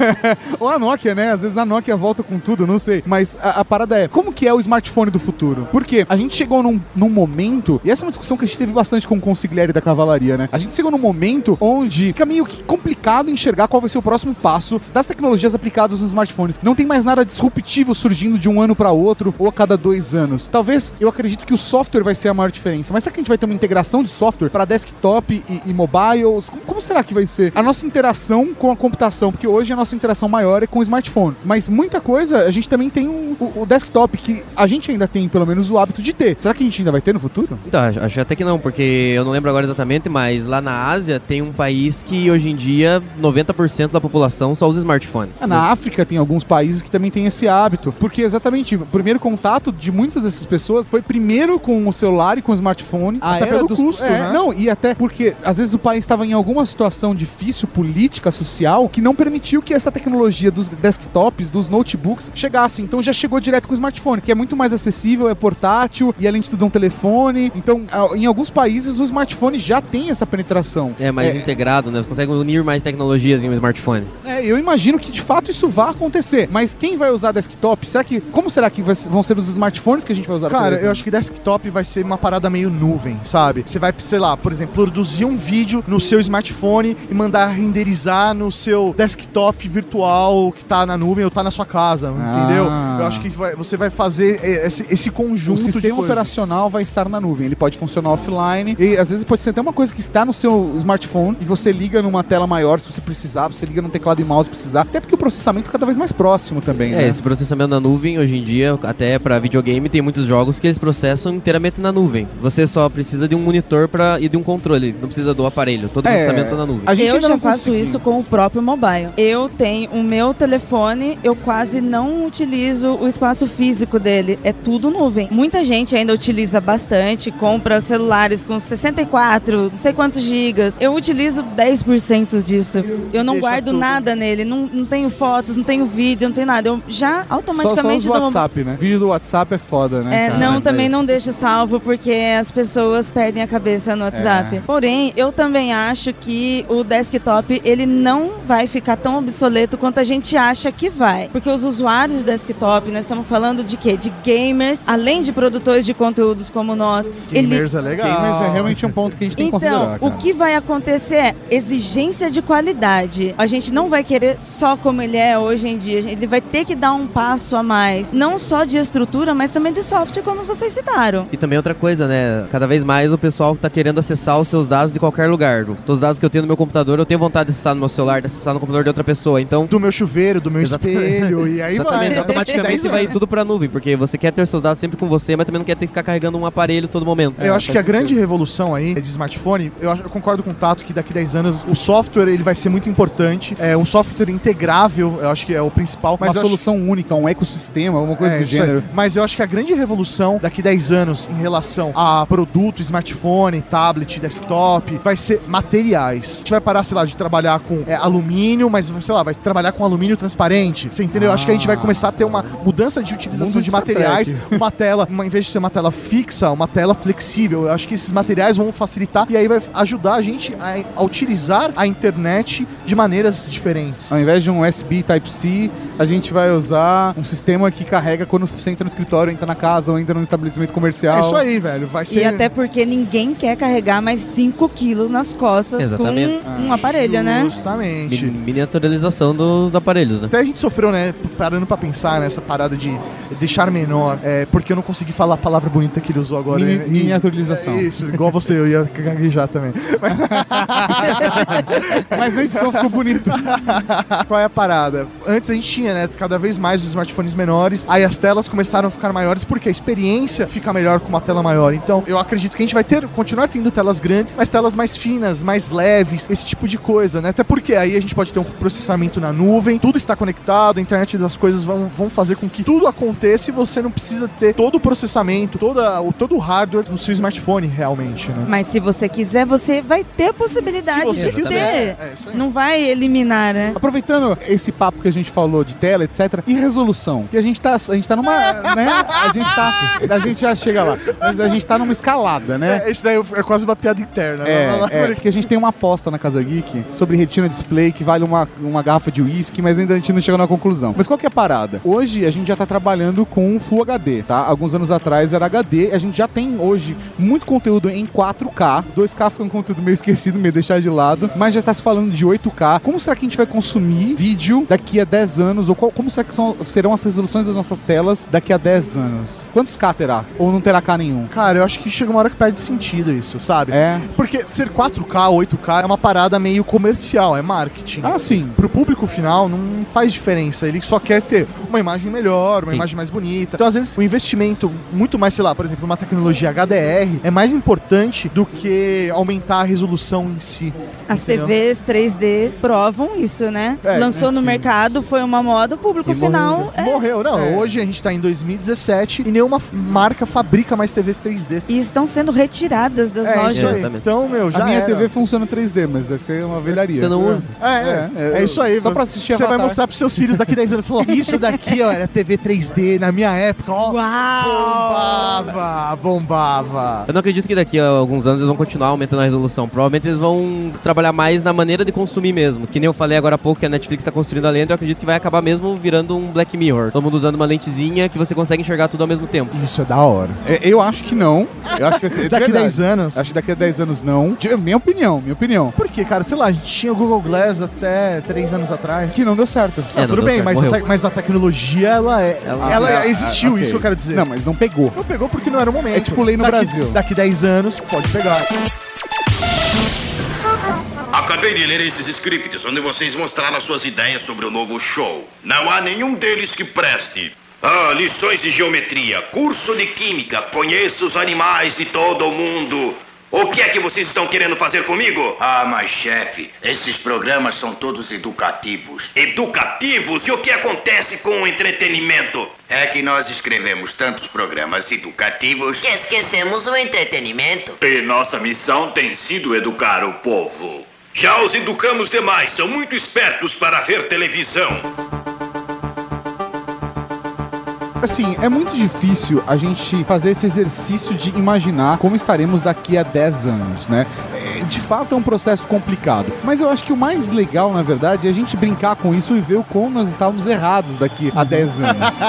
Ou a Nokia, né? Às vezes a Nokia volta com tudo, não sei. Mas a, a parada é, como que é o smartphone do futuro? Porque a gente chegou num, num momento, e essa é uma discussão que a gente teve bastante com o Consigliere da Cavalaria, né? A gente chegou num momento onde fica meio que complicado enxergar qual vai ser o próximo passo das tecnologias aplicadas nos smartphones. Não tem mais nada disruptivo surgindo de um ano para outro ou a cada dois anos. Talvez eu acredito que o software vai ser a maior diferença. Mas será que a gente vai ter uma integração de software para desktop e, e mobiles? Como, como será que vai ser a nossa interação com a computação? Porque hoje a nossa interação maior é com o smartphone. Mas muita coisa a gente também tem um- o, o desktop que a gente ainda tem pelo menos o hábito de ter. Será que a gente ainda vai ter no futuro? Então, acho, acho até que não, porque eu não lembro agora exatamente, mas lá na Ásia tem um país que hoje em dia 90% da população só usa smartphone. É, Na África tem alguns países que também têm esse hábito. Porque exatamente, o primeiro contato de muitas dessas pessoas foi primeiro com o celular e com o smartphone. A até era pelo dos- custo, é. né? Não, e até porque às vezes o país estava em alguma situação difícil, política, social, que não permitiu que essa tecnologia dos desktops, dos notebooks, chegasse. Então já chegou direto com o smartphone, que é muito mais acessível, é portátil, e além de tudo é um telefone. Então, a- em alguns países o smartphone já tem essa penetração. É mais integrado, né? Você consegue unir mais tecnologias em um smartphone. É, eu imagino que de fato isso vai acontecer. Mas quem vai usar desktop? Será que. Como será que vai- vão ser os smartphones que a gente vai usar? Cara, eu acho que desktop vai ser uma parada meio nuvem, sabe? Você vai, sei lá, por exemplo, produzir um vídeo no seu smartphone e mandar renderizar no seu desktop virtual que tá na nuvem ou tá na sua casa, entendeu? Eu acho que vai- você vai fazer eh, esse, esse o conjunto de sistema operacional vai estar na nuvem. Ele pode funcionar offline. E às vezes pode ser até uma coisa que está no seu smartphone e você liga numa tela maior se você precisar, você liga no teclado e mouse se precisar. Até porque o processamento é cada vez mais próximo também, É, né? esse processamento na nuvem, hoje em dia, até pra videogame, tem muitos jogos que eles processam inteiramente na nuvem. Você só precisa de um monitor pra, e de um controle, não precisa do aparelho. Todo o É, processamento tá na nuvem. a gente eu ainda já não faço conseguiu. isso com o próprio mobile. Eu tenho o meu telefone, eu quase não utilizo o espaço físico dele. É tudo nuvem. Muita gente ainda utiliza bastante, compra celulares com 64, não sei quantos gigas. Eu utilizo 10% disso. Eu não Deixa guardo tudo. nada nele. Não, não tenho fotos, não tenho vídeo, não tenho nada. Eu já Só, só automaticamente os dou uma- WhatsApp, né? Vídeo do WhatsApp é foda, né? É, cara? não, também não deixo salvo porque as pessoas perdem a cabeça no WhatsApp. Desktop. Porém, eu também acho que o desktop ele não vai ficar tão obsoleto quanto a gente acha que vai. Porque os usuários de desktop, nós estamos falando de quê? De gamers, além de produtores de conteúdos como nós. Gamers é legal. Gamers é realmente um ponto que a gente tem que Então, considerar. o cara. que vai acontecer é exigência de qualidade. A gente não vai querer só como ele é hoje em dia. Ele vai ter que dar um passo a mais. Não só de estrutura, mas também de software, como vocês citaram. E também outra coisa, né? Cada vez mais o pessoal tá querendo acessar os seus dados de qualquer lugar. Todos os dados que eu tenho no meu computador, eu tenho vontade de acessar no meu celular, de acessar no computador de outra pessoa. Então. Do meu chuveiro, do meu Exatamente. espelho, e aí Exatamente, vai. automaticamente 10 vai tudo pra nuvem, porque você quer ter seus dados sempre com você, mas também não quer ter que ficar carregando um aparelho todo momento. Eu acho que a grande revolução aí de smartphone, eu, acho- eu concordo com o Tato que daqui 10 anos o software ele vai ser muito importante. É um software integrável, eu acho que é o principal. Uma eu acho- solução única, um ecossistema, alguma coisa É, do gênero. Mas eu acho que a grande revolução daqui 10 anos em relação a produto, smartphone, tablet, desktop, vai ser materiais. A gente vai parar, sei lá, de trabalhar com é, alumínio, mas, sei lá, vai trabalhar com alumínio transparente. Você entendeu? Eu acho que a gente vai começar a ter uma mudança de utilização de materiais. Uma tela, uma, em vez de ser uma tela fixa, uma tela flexível. Eu acho que esses materiais vão facilitar e aí vai ajudar a gente a, a utilizar a internet de maneiras diferentes. Ao invés de um USB Type-C, a gente vai usar um sistema que carrega quando você entra no escritório, entra na casa ou entra num estabelecimento comercial. É isso aí, velho. Vai ser. E até porque ninguém quer carregar mais 5 quilos nas costas Exatamente. com um aparelho, né? Justamente. Mi- Miniaturização dos aparelhos, né? Até a gente sofreu, né, parando pra pensar nessa parada de deixar menor, é, porque eu não consegui falar a palavra bonita que ele usou agora. Mini- E- miniaturização. É isso, igual você, eu ia gaguejar também. Mas na edição ficou bonito. Qual é a parada? Antes a gente tinha, né, cada vez mais os smartphones menores, aí as telas começaram a ficar maiores porque a experiência fica melhor com uma tela maior. Então, eu acredito que a gente vai ter, continuar tendo telas grandes, mas telas mais finas, mais leves, esse tipo de coisa, né? Até porque aí a gente pode ter um processamento na nuvem, tudo está conectado, a internet das coisas vão, vão fazer com que tudo aconteça e você não precisa ter todo o processamento, toda, o, todo o hardware no seu smartphone realmente, né? Mas se você quiser, você vai ter a possibilidade Se você de quiser. ter. É isso aí. Não vai eliminar, né? Aproveitando esse papo que a gente falou de tela, etc, e resolução, que a gente tá, a gente tá numa, né, a gente tá, a gente já chega lá, mas a gente tá numa escalada, né? É, isso daí é quase uma piada interna. É, Vai lá, é, porque a gente tem uma aposta na Casa Geek sobre Retina Display que vale uma, uma garrafa de uísque, mas ainda a gente não chegou na conclusão. Mas qual que é a parada? Hoje a gente já tá trabalhando com Full HD, tá? Alguns anos atrás era HD, a gente já tem hoje muito conteúdo em 4K. 2K foi um conteúdo meio esquecido, meio deixar de lado, mas já tá se falando de 8K. Como será que a gente vai consumir vídeo daqui a 10 anos? Ou qual- como será que são- serão as resoluções das nossas telas daqui a 10 anos? Quantos K terá? Ou não terá K nenhum? Cara, eu acho que chega uma hora que perde sentido isso, sabe? É. Porque ser 4K, 8K é uma parada meio comercial, é marketing. Ah, sim. Pro público final não faz diferença. Ele só quer ter uma imagem melhor, uma Sim. imagem mais bonita. Então, às vezes, o investimento muito mais, sei lá, por exemplo, uma tecnologia HDR é mais importante do que aumentar a resolução em si. As Entendeu? TVs 3D provam isso, né? É, Lançou é, no sim. mercado, foi uma moda, o público E final morreu. é- Morreu, não. É. Hoje a gente tá em 2017 e nenhuma marca fabrica mais TVs 3D. E estão sendo retiradas das É lojas. Exatamente. Então, meu, já a minha era. TV funciona 3D, mas vai ser uma velharia. Você não usa? É, é, é, isso aí. Só pra assistir Você vai mostrar pros seus filhos daqui 10 anos. Falou, isso daqui, ó, era TV 3D na minha época, ó. Bombava, bombava. Eu não acredito que daqui a alguns anos eles vão continuar aumentando a resolução. Provavelmente eles vão trabalhar mais na maneira de consumir mesmo. Que nem eu falei agora há pouco que a Netflix está construindo a lente, eu acredito que vai acabar mesmo virando um Black Mirror. Todo mundo usando uma lentezinha que você consegue enxergar tudo ao mesmo tempo. Isso é da hora. É, Eu acho que não. Eu acho que vai ser. Daqui verdade. 10 anos. Acho que daqui a 10 anos não. De- Minha opinião, minha opinião. Por quê, cara? Sei lá, a gente tinha o Google Glass até 3 anos atrás. Que não deu certo. Ah, É, não tudo deu bem, certo, mas a, mas a tecnologia, ela é. Ela, Ela- existiu, Ah, ok. isso que eu quero dizer. Não, mas não pegou. Não pegou porque não era o momento. É tipo lei no Daqui- Brasil. Daqui 10 anos, pode pegar. Acabei de ler esses scripts onde vocês mostraram as suas ideias sobre o novo show. Não há nenhum deles que preste. Ah, lições de geometria, curso de química, conheço os animais de todo o mundo. O que é que vocês estão querendo fazer comigo? Ah, mas chefe, esses programas são todos educativos. Educativos? E o que acontece com o entretenimento? É que nós escrevemos tantos programas educativos. Que esquecemos o entretenimento. E nossa missão tem sido educar o povo. Já os educamos demais, são muito espertos para ver televisão. Assim, é muito difícil a gente fazer esse exercício de imaginar como estaremos daqui a 10 anos, né? É, de fato é um processo complicado. Mas eu acho que o mais legal, na verdade, é a gente brincar com isso e ver o como nós estávamos errados daqui a 10 anos.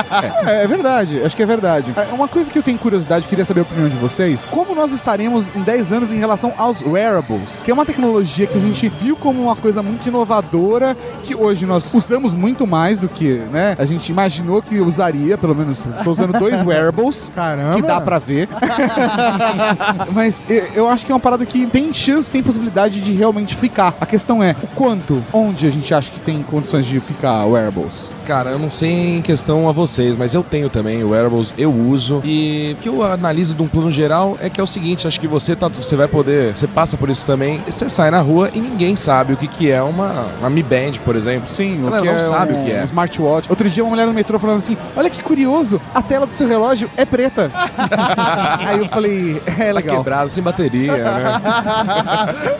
É, é verdade, acho que é verdade. É, Uma coisa que eu tenho curiosidade, queria saber a opinião de vocês: como nós estaremos em 10 anos em relação aos wearables? Que é uma tecnologia que a gente viu como uma coisa muito inovadora, que hoje nós usamos muito mais do que, né? A gente imaginou que usaria, pelo menos tô usando dois wearables, Caramba. que dá pra ver. Mas eu, acho que é uma parada que tem chance, tem possibilidade de realmente ficar. A questão é o quanto, onde a gente acha que tem condições de ficar wearables? Cara, eu não sei em questão a vocês, mas eu tenho também o wearables, eu uso. E o que eu analiso de um plano geral é que é o seguinte, acho que você tá, você vai poder, você passa por isso também, você sai na rua e ninguém sabe o que que é uma, uma Mi Band, por exemplo. Sim, Ela o que não é sabe um, o que é. um smartwatch. Outro dia uma mulher no metrô falando assim: Olha que curioso, a tela do seu relógio é preta. Aí eu falei, é Tá legal. quebrado, sem bateria, né?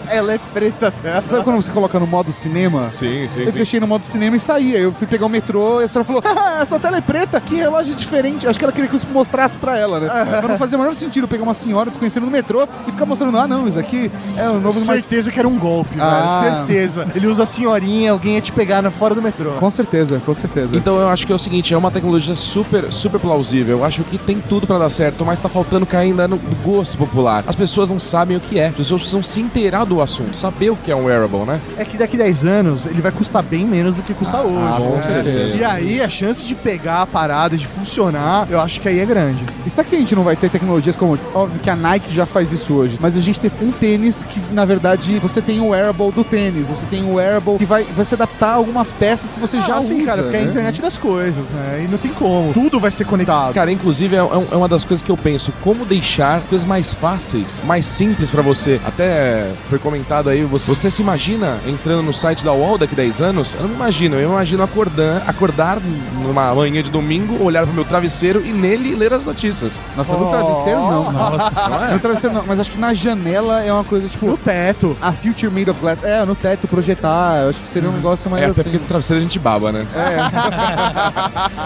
Ela é preta dela. Sabe quando você coloca no modo cinema? Sim, sim, Eu sim. deixei no modo cinema e saí. Aí eu fui pegar o metrô e a senhora falou: ah, essa tela é preta, que relógio diferente. Acho que ela queria que eu mostrasse pra ela, né? Mas não fazia o menor sentido pegar uma senhora desconhecida no metrô e ficar mostrando: ah, não, isso aqui é o novo. Certeza que era um golpe, Ah. velho. Certeza. Ele usa a senhorinha, alguém ia te pegar na fora do metrô. Com certeza, com certeza. Então eu acho que é o seguinte, é uma tecnologia super, super plausível. Eu acho que tem tudo pra dar certo, mas tá faltando cair ainda no gosto popular. As pessoas não sabem o que é. As pessoas precisam se inteirar do assunto, saber o que é um wearable, né? É que daqui 10 anos ele vai custar bem menos do que custa hoje. Ah, com né? certeza. E aí a chance de pegar a parada, de funcionar, eu acho que aí é grande. E será que a gente não vai ter tecnologias como. Óbvio que a Nike já faz isso hoje, mas a gente tem um tênis que, na verdade, você tem o wearable do tênis, você tem o wearable que vai, vai se adaptar a algumas peças que você já ah, sim, usa. cara, porque é a né? internet das coisas, né? E não tem como. Tudo vai ser conectado. Cara, inclusive é, um- é uma das coisas que eu penso, como deixar coisas mais fáceis, mais simples pra você. Até foi comentado aí, você, você se imagina entrando no site da UOL daqui 10 anos? Eu não me imagino, eu imagino acordar, acordar numa manhã de domingo, olhar pro meu travesseiro e nele ler as notícias. Nossa, no travesseiro não. Nossa, não é? No travesseiro não, mas acho que na janela é uma coisa tipo. No teto. A Future Made of Glass. É, no teto, projetar. Eu acho que seria um negócio mais É, até assim. porque no travesseiro a gente baba, né?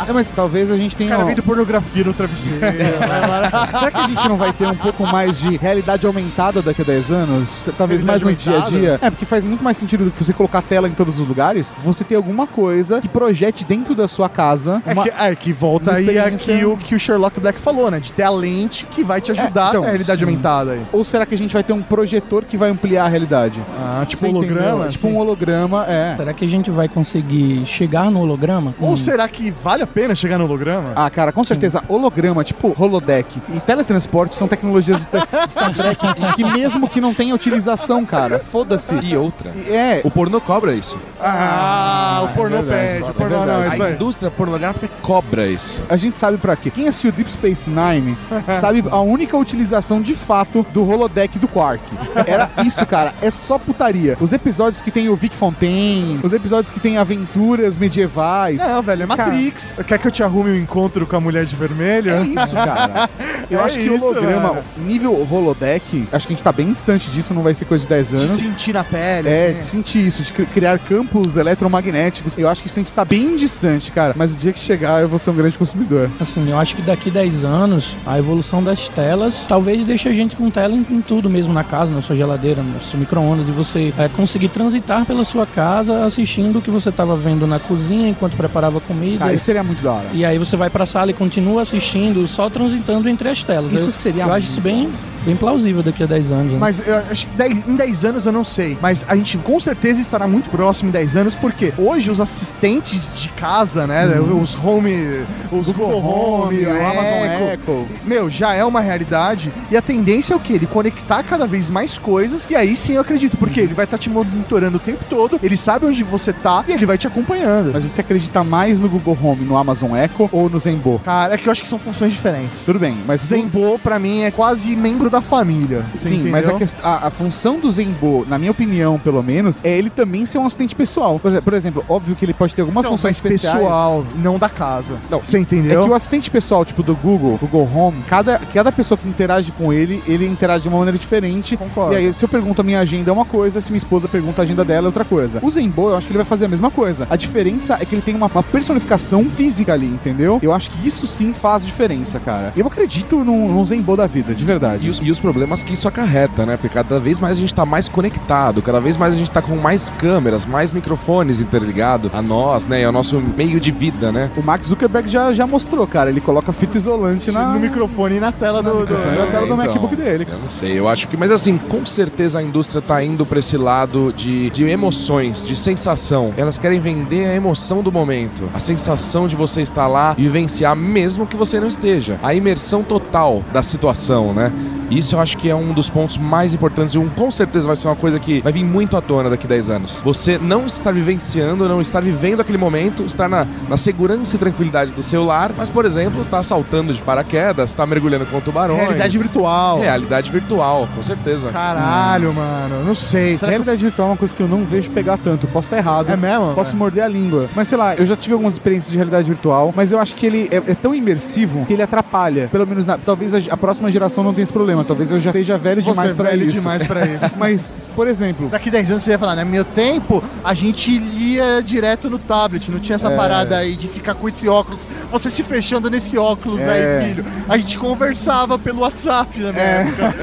É, mas talvez a gente tenha. Cara, um- vendo pornografia no travesseiro. Será que a gente não vai ter um pouco mais de realidade aumentada daqui a 10 anos? Talvez mais no Realidade dia a dia? É, porque faz muito mais sentido do que você colocar tela em todos os lugares. Você ter alguma coisa que projete dentro da sua casa. É uma- que, é que volta aí experiência- aqui o que o Sherlock Black falou, né? De ter a lente que vai te ajudar É, então, a realidade sim. aumentada aí. Ou será que a gente vai ter um projetor que vai ampliar a realidade? Ah, tipo Você holograma, entendeu? Tipo assim? um holograma, é. Será que a gente vai conseguir chegar no holograma? Ou será que vale a pena chegar no holograma? Ah, cara, com certeza, holograma, tipo holodeck e teletransporte são tecnologias de de Star Trek que mesmo que não tenha utilização, cara, foda-se. E outra. É, O pornô cobra isso. Ah, o pornô é verdade, pede, o é pornô não, é isso A aí. indústria pornográfica cobra isso. a gente sabe pra quê. Quem assistiu Deep Space Nine sabe a única utilização de fato do holodeck do Quark. Era isso, cara. É só putaria. Os episódios que tem o Vic Fontaine, os episódios que tem aventuras medievais. Não, velho, é Matrix. Quer que eu te arrume um encontro com a mulher de vermelho? É isso, cara. Eu É acho que o isso, holograma, mano. nível holodeck, acho que a gente tá bem distante disso, não vai ser coisa de 10 De anos. sentir na pele, É, assim. de sentir isso, de cri- criar campos eletromagnéticos. Eu acho que isso a gente tá bem distante, cara. Mas o dia que chegar, eu vou ser um grande consumidor. Assim, eu acho que daqui 10 anos, a evolução das telas talvez deixe a gente com tela em, em tudo mesmo na casa, na sua geladeira, no seu micro-ondas, e você é, conseguir transitar pela sua casa assistindo o que você estava vendo na cozinha enquanto preparava comida. Ah, isso seria muito da hora. E aí você vai pra sala e continua assistindo, só transitando entre as telas. Isso eu, seria Eu acho isso bem, bem plausível daqui a 10 anos. né? Mas eu acho que dez- em 10 anos eu não sei. Mas a gente com certeza estará muito próximo em 10 anos, porque hoje os assistentes de casa, né? Os home. Os Google Home, o o Amazon Echo. Meu, já é uma realidade. E a tendência é o quê? Ele conectar cada vez mais coisas. E aí sim eu acredito. Porque ele vai estar te monitorando o tempo todo. Ele sabe onde você tá e ele vai te acompanhando. Mas você acredita mais no Google Home, no Amazon Echo ou no Zenbo? Cara, é que eu acho que são funções diferentes. Tudo bem, mas Zenbo, pra mim, é quase membro da família. Sim, mas a, a- a função do Zenbo, na minha opinião, pelo menos, é ele também ser um assistente pessoal. Por, exe- por exemplo, óbvio que ele pode ter algumas Não, funções mas especiais. pessoal, não da casa. Não, Você entendeu? É que o assistente pessoal, tipo do Google, Google Home, cada, cada pessoa que interage com ele, ele interage de uma maneira diferente. Concordo. E aí, se eu pergunto a minha agenda é uma coisa, se minha esposa pergunta a agenda dela é outra coisa. O Zenbo, eu acho que ele vai fazer a mesma coisa. A diferença é que ele tem uma, uma personificação física ali, entendeu? Eu acho que isso sim faz diferença, cara. Eu acredito num, num Zenbo da vida, de verdade. E os, e os problemas que isso acarreta, né? Porque cada vez mais a gente tá mais conectado, cada vez mais a gente tá com mais câmeras, mais microfones interligados a nós, né? E ao nosso meio de vida, né? O Mark Zuckerberg já, já mostrou, cara. Ele coloca fita isolante na, No microfone e na tela do. do- na tela do então, MacBook dele. Eu não sei, eu acho que. Mas assim, com certeza a indústria tá indo pra esse lado de, de emoções, de sensação. Elas querem vender a emoção do momento, a sensação de você estar lá e vivenciar mesmo que você não esteja. A imersão total da situação, né? Isso eu acho que é um dos pontos mais importantes e um, com certeza vai ser uma coisa que vai vir muito à tona daqui a 10 anos. Você não estar vivenciando, não estar vivendo aquele momento, estar na, na segurança e tranquilidade do seu lar, mas, por exemplo, tá saltando de paraquedas, tá mergulhando com tubarões. Realidade virtual. Realidade virtual, com certeza. Caralho, mano. Não sei. Realidade virtual é uma coisa que eu não vejo pegar tanto. Posso estar errado. É mesmo? Posso morder a língua. Mas sei lá, eu já tive algumas experiências de realidade virtual, mas eu acho que ele é, é tão imersivo que ele atrapalha. Pelo menos, na- talvez a, a próxima geração não tenha esse problema. Talvez eu já esteja velho Você demais é pra velho isso. demais pra isso. mas, por exemplo, Daqui 10 anos você ia falar, né? Meu tempo, a gente lia direto no tablet, não tinha essa É. parada aí de ficar com esse óculos, você se fechando nesse óculos É. aí, filho. A gente conversava pelo WhatsApp na minha É. época.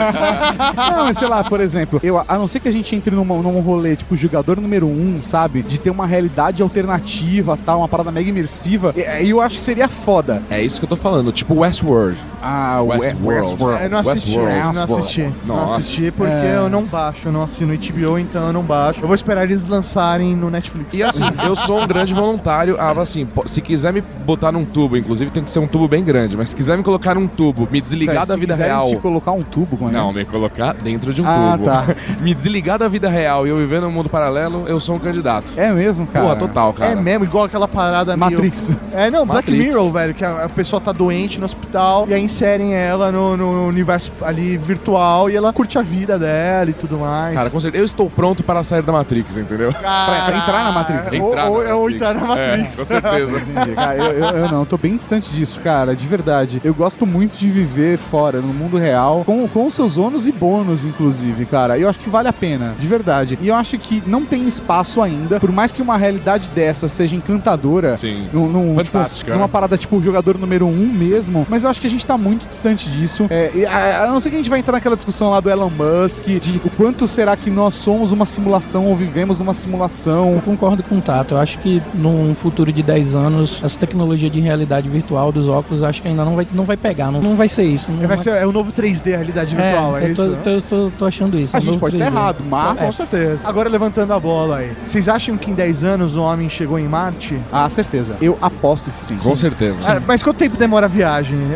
não, mas sei lá, por exemplo, eu, a não ser que a gente entre numa, num rolê, tipo, jogador número um, sabe? De ter uma realidade alternativa, tal, uma parada mega imersiva, e- eu acho que seria foda. É isso que eu tô falando, tipo Westworld. Ah, o Westworld. Eu não assisti, Westworld. Não assisti. Não assisti porque É. eu não baixo, eu não assino HBO, então eu não baixo. Eu vou esperar eles lançarem no Netflix. E assim, eu sou um grande voluntário. Ah, assim, se quiser me botar num tubo, inclusive tem que ser um tubo bem grande, mas se quiser me colocar num tubo, me desligar Se da vida real. te colocar um tubo, como é? Não, me colocar dentro de um Ah, tubo. tá. me desligar da vida real e eu viver num mundo paralelo, eu sou um candidato. É mesmo, cara? Porra, total, cara. É mesmo, igual aquela parada meio- Matrix. É, não, Black Matrix. Mirror, velho, que a, a pessoa tá doente no hospital e aí inserem ela no, no universo ali virtual e ela curte a vida dela e tudo mais. Cara, com certeza. Eu estou pronto para sair da Matrix, entendeu? Cara, pra entrar na Matrix. Ou, Entrar ou, na ou Matrix. entrar na Matrix. É, com certeza. Entendi. Cara, eu, eu, eu não, tô bem distante disso, cara, de verdade. Eu gosto muito de viver fora, no mundo real, com, com seus ônus e bônus, inclusive, cara. Eu acho que vale a pena, de verdade. E eu acho que não tem espaço ainda, por mais que uma realidade dessa seja encantadora, Sim. num, num, Fantástica, tipo, numa né? parada tipo o jogador número um mesmo, mas eu acho que a gente tá muito distante disso. É, e a, a não ser que a gente vai entrar naquela discussão lá do Elon Musk, de o quanto será que nós somos uma simulação ou vivemos numa simulação. Eu concordo com o Tato. Eu acho que num futuro de 10 anos, essa tecnologia de realidade virtual dos óculos, acho que ainda não vai, não vai pegar. Não, não vai ser isso. Não Vai ser, é o novo 3D, a realidade É, virtual, é, eu tô, isso? tô, tô- tô achando isso. A um gente pode estar 3D. errado, mas. Com certeza. Agora levantando a bola aí. Vocês acham que em 10 anos o homem chegou em Marte? Ah, certeza. Eu aposto que sim. Com certeza. Ah, mas quanto tempo demora a viagem?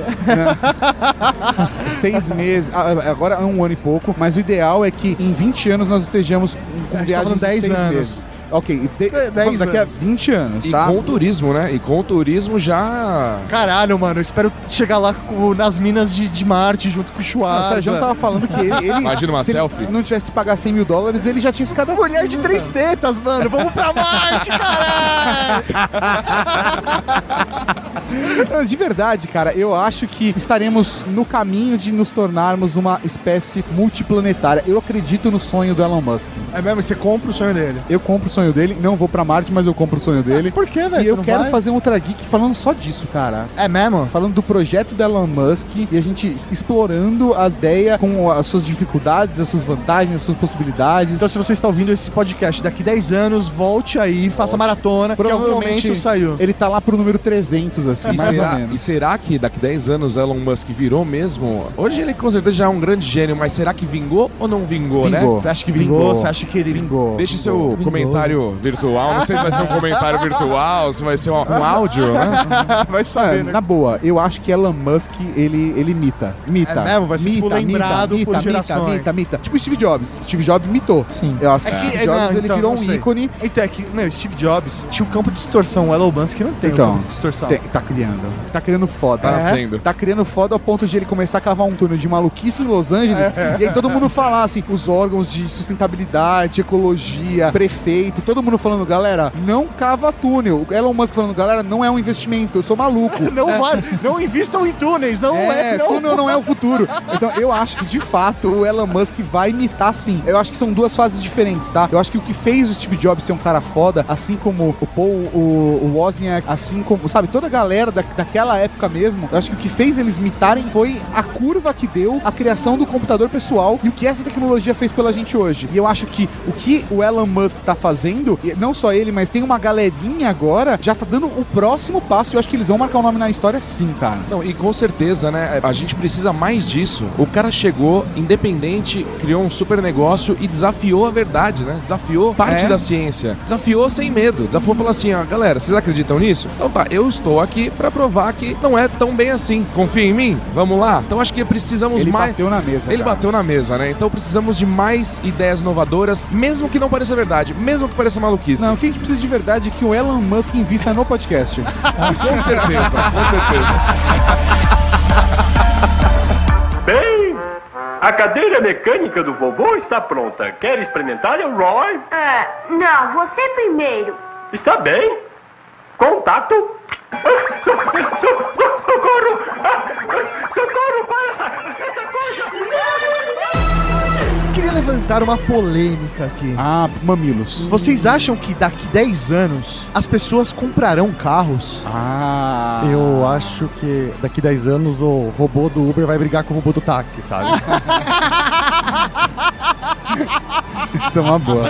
Seis meses, ah, agora é um ano e pouco, mas o ideal é que em 20 anos nós estejamos com viagens de 10 seis anos. meses. Ok, de, É, 10 daqui a anos. 20 anos, E tá? com o turismo, né? E com o turismo já. Caralho, mano, eu espero chegar lá com- nas minas de, de Marte junto com o Não, o. Sérgio tava falando que ele, ele- Imagina uma se selfie. ele não tivesse que pagar 100 mil dólares, ele já tinha se cadastrado. Mulher de três tetas, mano. Vamos pra Marte, caralho! De verdade, cara, eu acho que estaremos no caminho de nos tornarmos uma espécie multiplanetária. Eu acredito no sonho do Elon Musk. É mesmo, você compra o sonho dele. Eu compro o sonho dele, não vou pra Marte, mas eu compro o sonho dele. Por que, velho? E eu não quero vai? fazer um Ultra Geek falando só disso, cara. É mesmo? Falando do projeto do Elon Musk e a gente explorando a ideia com as suas dificuldades, as suas vantagens, as suas possibilidades. Então, se você está ouvindo esse podcast daqui 10 anos, volte aí, faça maratona, que algum momento saiu. Ele tá lá pro número 300, assim, E mais será, ou e menos. será que daqui 10 anos Elon Musk virou mesmo? Hoje ele com certeza já é um grande gênio, mas será que vingou ou não vingou, né? Vingou. Você acha que vingou? Vingou. Você acha que ele Vingou. Deixe seu Vingou. comentário virtual. Não sei se vai ser um comentário virtual, se vai ser um, um áudio, né? vai saber, né? na boa, eu acho que Elon Musk, ele, ele mita. Mita. É mesmo? Vai ser, tipo, mita, lembrado mita, por mita, gerações. Mita, mita, mita. Tipo Steve Jobs. Steve Jobs mitou. Sim. Eu acho que É que- Steve é, Jobs, não, ele então, virou um sei. ícone. Então, é que, meu, Steve Jobs tinha o campo de distorção. O Elon Musk não tem o Então, campo de distorção. Tem, tá criando. Tá criando foda. Tá É. sendo. Tá criando foda ao ponto de ele começar a cavar um túnel de maluquice em Los Angeles. É. E aí todo mundo falar assim, os órgãos de sustentabilidade, ecologia, prefeito, todo mundo falando, galera, não cava túnel. O Elon Musk falando, galera, não é um investimento, eu sou maluco. Não vai, não invistam em túneis, não é, É, não. túnel não é o futuro. Então eu acho que de fato o Elon Musk vai imitar sim. Eu acho que são duas fases diferentes, tá? Eu acho que o que fez o Steve Jobs ser um cara foda, assim como o Paul, o, o Wozniak, assim como, sabe, toda a galera da, daquela época mesmo, eu acho que o que fez eles imitarem foi a curva que deu a criação do computador pessoal e o que essa tecnologia fez pela gente hoje. E eu acho que o que o Elon Musk tá fazendo, e não só ele, mas tem uma galerinha agora, já tá dando o próximo passo. Eu acho que eles vão marcar o nome na história sim, cara. Não, e com certeza, né? A gente precisa mais disso. O cara chegou, independente, criou um super negócio e desafiou a verdade, né? Desafiou parte É. da ciência. Desafiou sem medo. Desafiou falou assim, ó, galera, vocês acreditam nisso? Então tá, eu estou aqui pra provar que não é tão bem assim. Confia em mim? Vamos lá? Então acho que precisamos Ele mais. bateu na mesa. Ele cara. bateu na mesa, né? Então precisamos de mais ideias inovadoras, mesmo que não pareça verdade, mesmo que pareça maluquice. Não, o que a gente precisa de verdade é que o Elon Musk invista no podcast. com certeza, com certeza. Bem, a cadeira mecânica do vovô está pronta. Quer experimentar, Roy? Ah, não, você primeiro. Está bem. Contato. Ah, so- so- so- Socorro! Ah, Socorro para essa, essa coisa! Queria levantar uma polêmica aqui. Ah, mamilos. Vocês acham que daqui 10 anos as pessoas comprarão carros? Ah. Eu acho que daqui 10 anos o robô do Uber vai brigar com o robô do táxi, sabe? Isso é uma boa.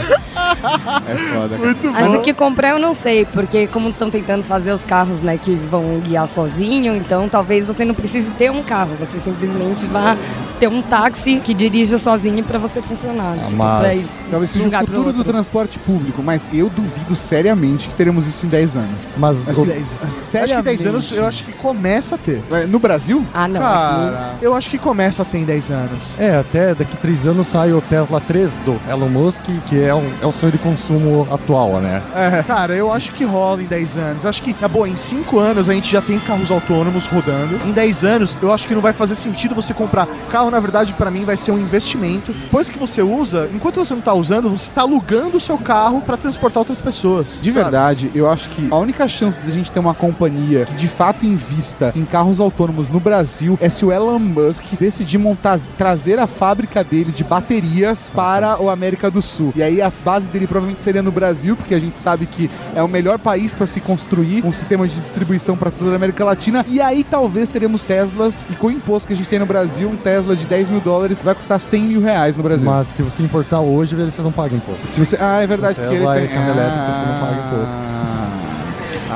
É foda. cara. Acho que comprar eu não sei, porque como estão tentando fazer os carros, né, que vão guiar sozinho, então talvez você não precise ter um carro, você simplesmente vá ter um táxi que dirija sozinho pra você funcionar. tipo, pra ir Talvez um seja o futuro do transporte público, mas eu duvido seriamente que teremos isso em 10 anos. Mas Assim, o- seriamente. Acho que 10 anos eu acho que começa a ter. No Brasil? Ah, não. Cara, eu acho que começa a ter em 10 anos. É, até daqui 3 anos sai o Tesla 3 do Elon Musk, que é um, é um sonho de consumo atual, né? É, cara, eu acho que rola em 10 anos. Eu acho que, na boa, em 5 anos a gente já tem carros autônomos rodando. Em 10 anos, eu acho que não vai fazer sentido você comprar. Carro, na verdade, pra mim, vai ser um investimento. Depois que você usa, enquanto você não tá usando, você tá alugando o seu carro pra transportar outras pessoas. De sabe? verdade, eu acho que a única chance de a gente ter uma companhia que de fato invista em carros autônomos no Brasil é se o Elon Musk decidir montar, trazer a fábrica dele de baterias para o América do Sul. E aí a base dele provavelmente seria no Brasil, porque a gente sabe que é o melhor país para se construir um sistema de distribuição para toda a América Latina. E aí talvez teremos Teslas e com o imposto que a gente tem no Brasil, um Tesla de 10 mil dólares vai custar 100 mil reais no Brasil. Mas se você importar hoje, você não paga imposto. Se você... Ah, é verdade. Porque ele tem... elétrico, você não paga imposto.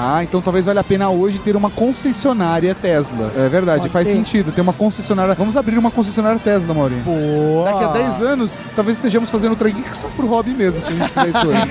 Ah, então talvez valha a pena hoje ter uma concessionária Tesla. É verdade, Pode faz ser. sentido. Ter uma concessionária. Vamos abrir uma concessionária Tesla, Maurinho. Boa. Daqui a 10 anos, talvez estejamos fazendo o Geek só por hobby mesmo, se a gente fizer isso hoje.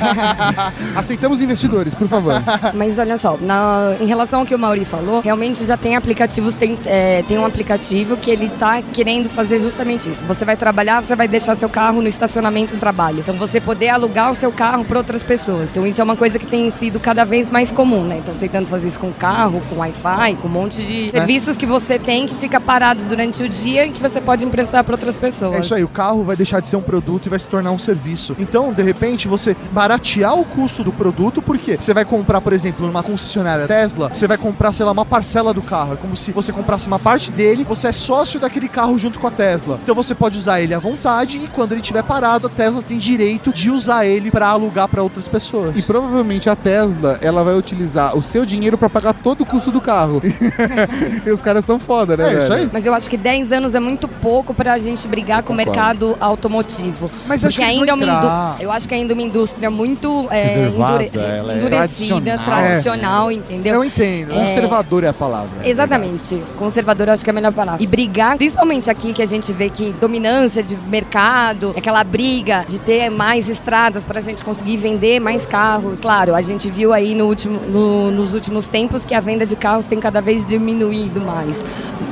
Aceitamos investidores, por favor. Mas olha só, na- em relação ao que o Mauri falou, realmente já tem aplicativos, tem, é, tem um aplicativo que ele tá querendo fazer justamente isso. Você vai trabalhar, você vai deixar seu carro no estacionamento do trabalho. Então você poder alugar o seu carro para outras pessoas. Então isso é uma coisa que tem sido cada vez mais comum, né? Então tentando fazer isso com carro, com Wi-Fi, com um monte de É. serviços que você tem que fica parado durante o dia e que você pode emprestar para outras pessoas. É isso aí, o carro vai deixar de ser um produto e vai se tornar um serviço. Então, de repente, você baratear o custo do produto, porque você vai comprar, por exemplo, numa concessionária Tesla, você vai comprar, sei lá, uma parcela do carro. É como se você comprasse uma parte dele, você é sócio daquele carro junto com a Tesla. Então você pode usar ele à vontade e quando ele estiver parado, a Tesla tem direito de usar ele para alugar para outras pessoas. E provavelmente a Tesla, ela vai utilizar o seu dinheiro pra pagar todo o custo do carro. e os caras são foda, né? velho? Mas eu acho que 10 anos é muito pouco pra gente brigar com o mercado automotivo. Mas acho que ainda é uma. Eu acho que ainda é uma indústria muito é, endure- é endurecida, tradicional. tradicional, entendeu? Eu entendo. É, Conservador é a palavra. Exatamente. Conservador eu acho que é a melhor palavra. E brigar, principalmente aqui que a gente vê que dominância de mercado, aquela briga de ter mais estradas pra gente conseguir vender mais carros. Claro, a gente viu aí no último, no no- nos últimos tempos que a venda de carros tem cada vez diminuído mais.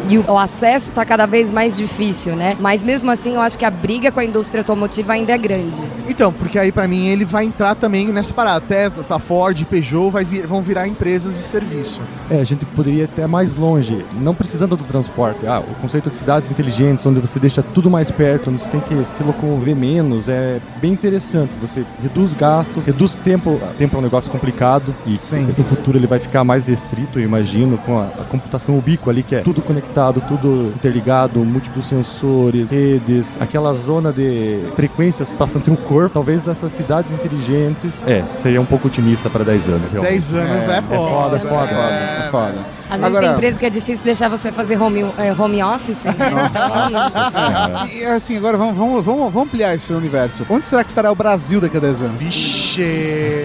E o, o acesso está cada vez mais difícil, né? Mas mesmo assim, eu acho que a briga com a indústria automotiva ainda é grande. Então, porque aí pra mim ele vai entrar também nessa parada. Tesla, essa Ford, Peugeot vai vir- vão virar empresas de serviço. É, a gente poderia ir até mais longe, não precisando do transporte. Ah, o conceito de cidades inteligentes, onde você deixa tudo mais perto, onde você tem que se locomover menos, é bem interessante. Você reduz gastos, reduz tempo. Tempo é um negócio complicado e no futuro ele vai ficar mais restrito, eu imagino, com a, a computação ubíqua ali, que é tudo conectado, tudo interligado, múltiplos sensores, redes, aquela zona de frequências passando um corpo. Talvez essas cidades inteligentes. É, seria um pouco otimista para 10 anos, realmente. 10 anos é, É foda, é foda. É foda. Às vezes tem empresa que é difícil deixar você fazer home, é, home office. né? Então, E assim, agora vamos, vamos, vamos, vamos ampliar esse universo. Onde será que estará o Brasil daqui a 10 anos? Vixe!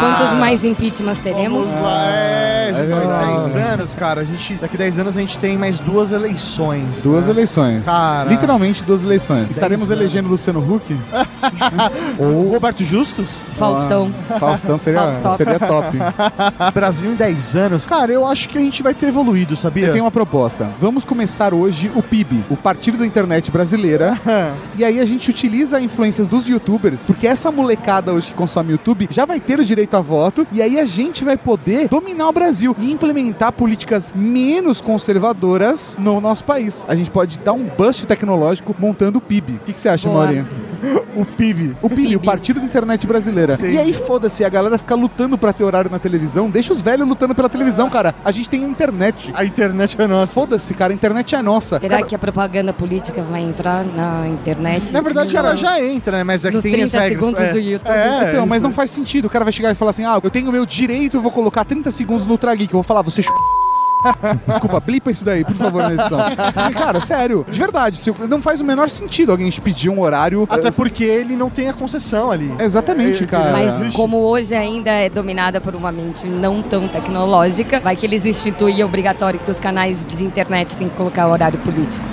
Quantos mais impeachments teremos? Vamos lá, é, justamente Ah. 10 anos, cara. A gente, daqui 10 anos a gente tem mais duas eleições. Duas né? eleições. Cara. Literalmente duas eleições. Estaremos anos. elegendo Luciano Huck? Ou Roberto Justus? Faustão. Ah, Faustão seria, Faustop. seria top. Brasil em 10 anos. Cara, eu acho que a gente vai ter evoluído, sabia? Eu tenho uma proposta. Vamos começar hoje o PIB, o Partido da Internet Brasileira. e aí a gente utiliza influências dos youtubers, porque essa molecada hoje que consome YouTube já vai ter o direito a voto. E aí a gente vai poder dominar o Brasil e implementar políticas menos conservadoras no nosso país. A gente pode dar um bust tecnológico montando o PIB. O que, que você acha, Boa. Maurinho? O PIB. O PIB, o Partido da Internet Brasileira. E aí, foda-se, a galera fica lutando pra ter horário na televisão. Deixa os velhos lutando pela televisão, cara. A gente tem a internet. A internet é nossa. Foda-se, cara, a internet é nossa. Será Cara, que a propaganda política vai entrar na internet? Na verdade, ela já entra, né? Mas é que Nos tem 30 as regras. segundos é. do YouTube. É, então, mas não faz sentido. O cara vai chegar e falar assim: ah, eu tenho o meu direito, eu vou colocar 30 segundos no Ultra Geek. Eu vou falar, você. ch- Desculpa, blipa isso daí, por favor, na edição. E, cara, sério, de verdade, não faz o menor sentido alguém te pedir um horário. Até porque ele não tem a concessão ali. Exatamente, É, cara. Mas como hoje ainda é dominada por uma mente não tão tecnológica, vai que eles instituem obrigatório que os canais de internet têm que colocar horário político.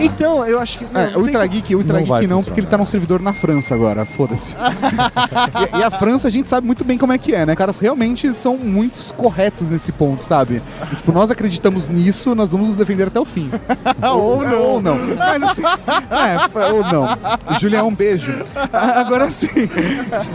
Então, eu acho que. não, É, não o tem Ultra Geek, o Ultra Não Geek não, porque ele tá num servidor na França agora, foda-se. e, e a França a gente sabe muito bem como é que é, né? Os caras realmente são muito corretos nesse ponto, sabe? E, tipo, nós acreditamos nisso, nós vamos nos defender até o fim. Ou não. Ou não. Mas assim, é, ou não. Julião, um beijo. Agora assim,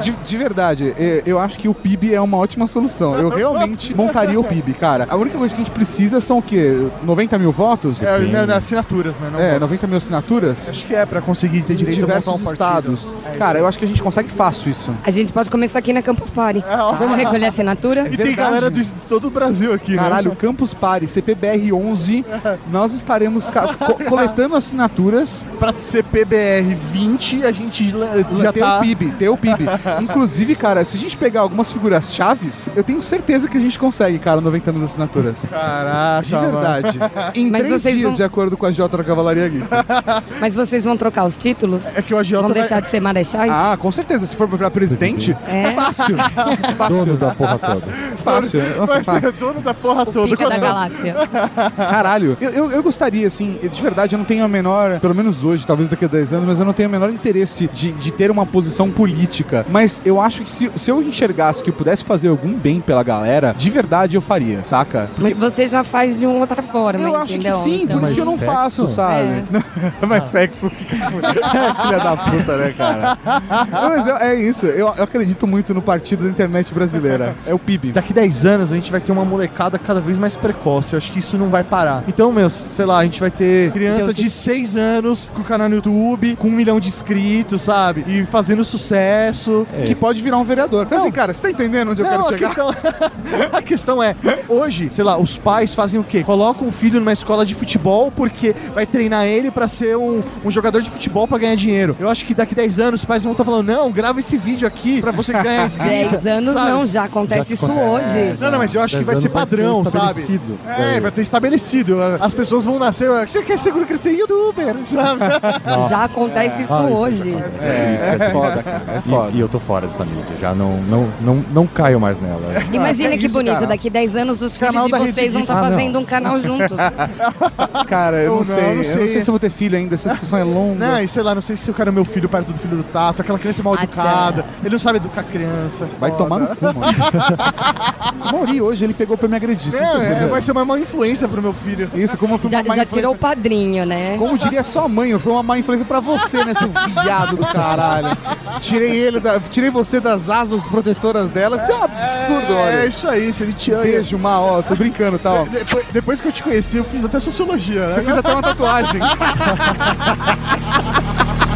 de, de verdade, é, eu acho que o PIB é uma ótima solução. Eu realmente montaria o PIB, cara. A única coisa que a gente precisa são o quê? 90 mil votos? É, não, não, assinaturas, né? Não É, votos. 90 mil assinaturas? Acho que é pra conseguir ter direito a montar diversos um partido. estados. É, Cara, eu acho que a gente consegue fácil isso. A gente pode começar aqui na Campus Party. Vamos recolher assinatura? E tem galera do, de todo o Brasil aqui, Caralho, né? Campus Party, CPBR 11, nós estaremos co- coletando assinaturas Pra CPBR 20, a gente já, já ter tá... o PIB, ter o PIB. Inclusive, cara, se a gente pegar algumas figuras chaves, eu tenho certeza que a gente consegue, cara, 90 mil assinaturas. Caraca, De verdade. Em Mas três dias, vão- de acordo com a Jota da Cavalaria Geek. Mas vocês vão trocar os títulos? É que o agiota Vão vai- deixar de ser marechais? Ah, com certeza. Se for pra presidente, É. fácil. fácil. Dono da porra toda. Fácil. Nossa, Vai fácil. ser dono da porra toda. Pica da Com- galáxia. Caralho, eu, eu, eu gostaria, assim, de verdade, eu não tenho a menor, pelo menos hoje, talvez daqui a 10 anos, mas eu não tenho o menor interesse de, de ter uma posição política. Mas eu acho que se, se eu enxergasse que eu pudesse fazer algum bem pela galera, de verdade eu faria, saca? Mas você já faz de uma outra forma, Eu acho que entendeu? sim, Então- por isso que eu não sexo? faço, sabe? Mas sexo. Filha da puta, né, cara? Não, mas é, é isso, eu, eu acredito muito no partido da internet brasileira. É o PIB. Daqui 10 anos a gente vai ter uma molecada cada vez mais precoce. Eu acho que isso não vai parar. Então, meu, sei lá, a gente vai ter criança Então, de 6 anos com canal no YouTube, com um milhão de inscritos, sabe? E fazendo sucesso. Que pode virar um vereador. Então, assim, cara, você tá entendendo onde eu Não, quero a chegar? questão, a questão é, hoje, sei lá, os pais fazem o quê? Colocam o filho numa escola de futebol porque vai treinar ele pra ser um, um jogador de futebol pra ganhar dinheiro. Eu acho que daqui 10 anos os pais vão estar falando, não, grava esse vídeo aqui pra você ganhar inscrito. 10 anos sabe? não, já acontece isso hoje. Não, não, mas eu acho que vai 10 ser anos vai ser padrão, sabe? estabelecido. É, vai ter estabelecido. As pessoas vão nascer. Você quer seguro crescer youtuber, sabe? Já acontece isso Ah, isso hoje. É, isso é foda, cara. É foda. E, e eu tô fora dessa mídia. Já não, não, não, não caio mais nela. Imagina é que isso, bonito, cara. daqui 10 anos os Canal filhos de vocês vão estar Ah, não. fazendo um canal juntos. Cara, eu não, não, sei, não sei, eu não sei se eu vou ter filho ainda, essa discussão é longa. Não, e sei lá, não sei se eu quero meu filho perto do filho do Tato, aquela criança mal Até. educada, ele não sabe educar criança. Vai foda. tomar no cu, mano. Mauri, hoje ele pegou pra me agredir. é, perceberam? vai ser uma má influência pro meu filho. Isso, como eu fui Já, uma má já influência- tirou o padrinho, né? Como diria sua mãe, eu fui uma má influência pra você, né, seu viado do caralho. Tirei ele, da- tirei você das asas protetoras dela. Isso é um absurdo, olha. É isso aí, se ele te ama. Beijo, mal, ó, tô brincando, tá, ó. Depois, depois que eu te conheci, eu fiz até sociologia, né? Você fez até uma tatuagem. É isso aí, mal!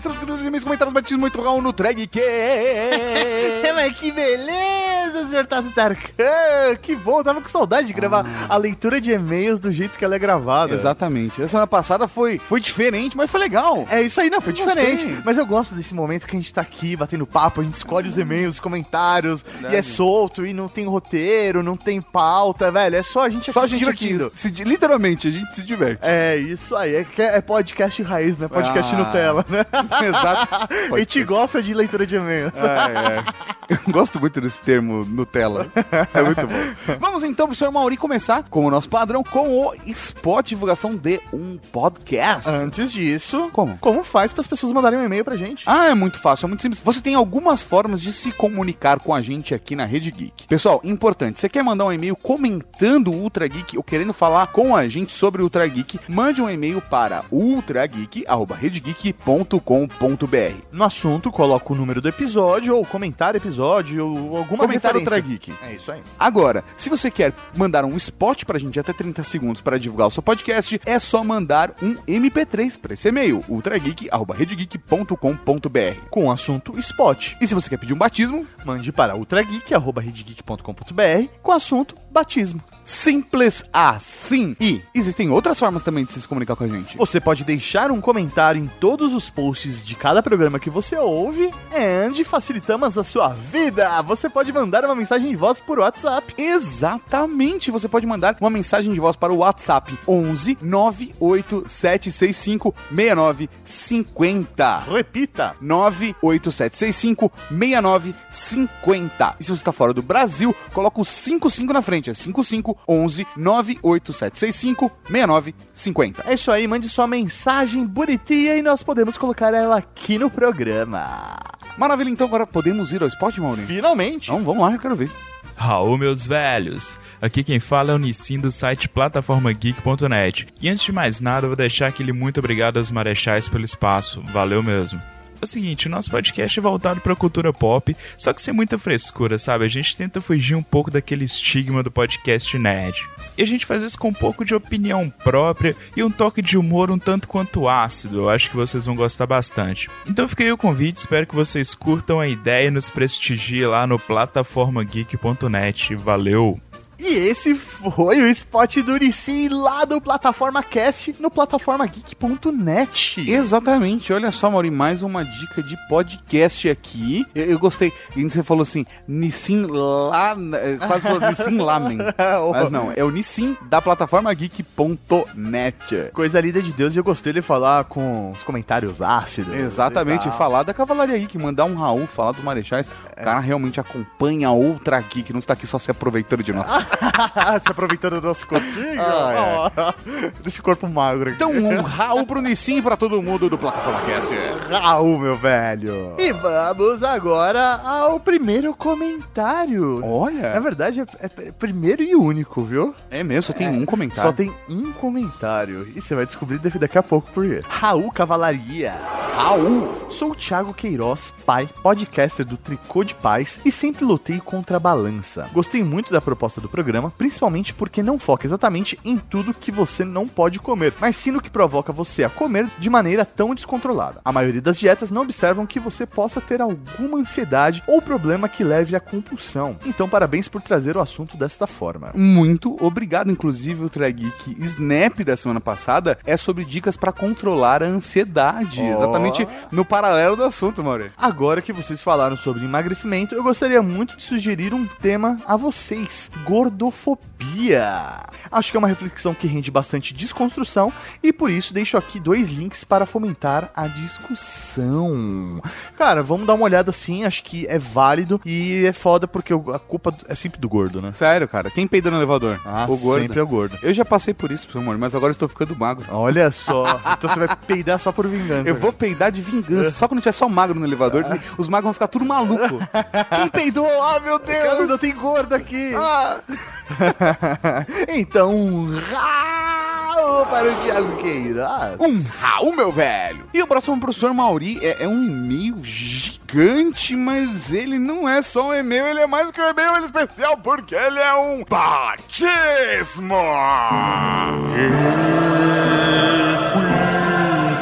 Estamos com os comentários batidos muito raul no drag que Mas que beleza, senhor Tato Tarkan! Que bom, eu tava com saudade de gravar a leitura de e-mails do jeito que ela é gravada. Exatamente. A semana passada foi, foi diferente, mas foi legal. É isso aí, não, foi Eu gostei. diferente. Mas eu gosto desse momento que a gente tá aqui batendo papo, a gente escolhe os e-mails, os comentários, Verdade. e é solto, e não tem roteiro, não tem pauta, velho. É só a gente Só a aqui se gente aqui, divertindo. se di- literalmente, a gente se diverte. É isso aí, é, é podcast raiz, né? Podcast Ah. Nutella, né? Exato. a gente gosta de leitura de e-mails. É, é. Eu gosto muito desse termo Nutella. É muito bom. Vamos então pro senhor Mauri começar, como o nosso padrão, com o spot divulgação de um podcast. Antes disso, Como? como faz para as pessoas mandarem um e-mail pra gente? Ah, é muito fácil, é muito simples. Você tem algumas formas de se comunicar com a gente aqui na Rede Geek. Pessoal, importante, você quer mandar um e-mail comentando o Ultra Geek ou querendo falar com a gente sobre o Ultra Geek, mande um e-mail para ultrageek@redegeek.com.br. No assunto, coloca o número do episódio, ou comentário episódio, ou alguma Comentário referência. Ultra Geek. É isso aí. Agora, se você quer mandar um spot pra gente até 30 segundos para divulgar o seu podcast, é só mandar um MP3 para esse e-mail, ultrageek@redegeek.com.br. Com o assunto spot. E se você quer pedir um batismo, Mande para ultrageek.com.br com o assunto batismo. simples assim. E existem outras formas também de se comunicar com a gente. Você pode deixar um comentário em todos os posts de cada programa que você ouve and facilitamos a sua vida. Você pode mandar uma mensagem de voz por WhatsApp. Exatamente, você pode mandar uma mensagem de voz para o WhatsApp 11 98765 6950. Repita. 98765 6950. E se você está fora do Brasil, coloca o 55 na frente, é 55 11 98765 6950. É isso aí, mande sua mensagem bonitinha e nós podemos colocar ela aqui no programa. Maravilha, então agora podemos ir ao spot, Maurinho? Finalmente. Então vamos lá, eu quero ver. Raul, meus velhos! Aqui quem fala é o Nissim do site plataformageek.net. E antes de mais nada, eu vou deixar aquele muito obrigado aos marechais pelo espaço. Valeu mesmo. É o seguinte, o nosso podcast é voltado pra cultura pop, só que sem muita frescura, sabe? A gente tenta fugir um pouco daquele estigma do podcast nerd. E a gente faz isso com um pouco de opinião própria e um toque de humor um tanto quanto ácido. Eu acho que vocês vão gostar bastante. Então fica aí o convite, espero que vocês curtam a ideia e nos prestigiem lá no plataformageek.net. Valeu! E esse foi o spot do Urici lá do Plataforma Cast no plataformageek.net. Exatamente, olha só, Mauri, mais uma dica de podcast aqui. Eu, eu gostei. E você falou assim, Nissin lá. eh, Quase falou Nissin Lamen. Mas não, é o Nissin da plataforma geek.net. Coisa linda de Deus e eu gostei de falar com os comentários ácidos. Exatamente, e falar da Cavalaria Geek, mandar um Raul, falar dos Marechais. O cara realmente acompanha outra geek, não está aqui só se aproveitando de nós. Se aproveitando do nosso corpinho. Ah, ó, Desse corpo magro. Então, um Raul pro Nissin e pra todo mundo do Plataforma Cast. Raul, meu velho. E vamos agora ao primeiro comentário. Olha. Na verdade, é, é primeiro e único, viu? É mesmo, só tem um comentário. Só tem um comentário. E você vai descobrir daqui a pouco por quê. Raul Cavalaria. Raul! Sou o Thiago Queiroz, pai, podcaster do Tricô de Paz e sempre lutei contra a balança. Gostei muito da proposta do programa, principalmente porque não foca exatamente em tudo que você não pode comer, mas sim no que provoca você a comer de maneira tão descontrolada. A maioria das dietas não observam que você possa ter alguma ansiedade ou problema que leve à compulsão. Então, parabéns por trazer o assunto desta forma. Muito obrigado. Inclusive, o Trageek Snap da semana passada é sobre dicas pra controlar a ansiedade. Ó. Exatamente no paralelo do assunto, Mauri. Agora que vocês falaram sobre emagrecimento, eu gostaria muito de sugerir um tema a vocês: gordofobia. Acho que é uma reflexão que rende bastante desconstrução e por isso deixo aqui dois links para fomentar a discussão. Cara, vamos dar uma olhada assim, acho que é válido e é foda porque a culpa é sempre do gordo, né? Sério, cara. Quem peida no elevador? Ah, o gordo. sempre é o gordo. Eu já passei por isso, meu amor, mas agora estou ficando magro. Olha só. então você vai peidar só por vingança. Eu vou peidar de vingança. Só quando tiver só magro no elevador, os magros vão ficar tudo maluco. Quem peidou? Ah, meu Deus! Cara, tem gordo aqui. Ah. então, Raul para o Thiago Queiroz. Um Raul, meu velho. E o próximo professor Mauri é, é um e-mail gigante, mas ele não é só um e-mail, ele é mais que um e-mail ele é especial, porque ele é um batismo!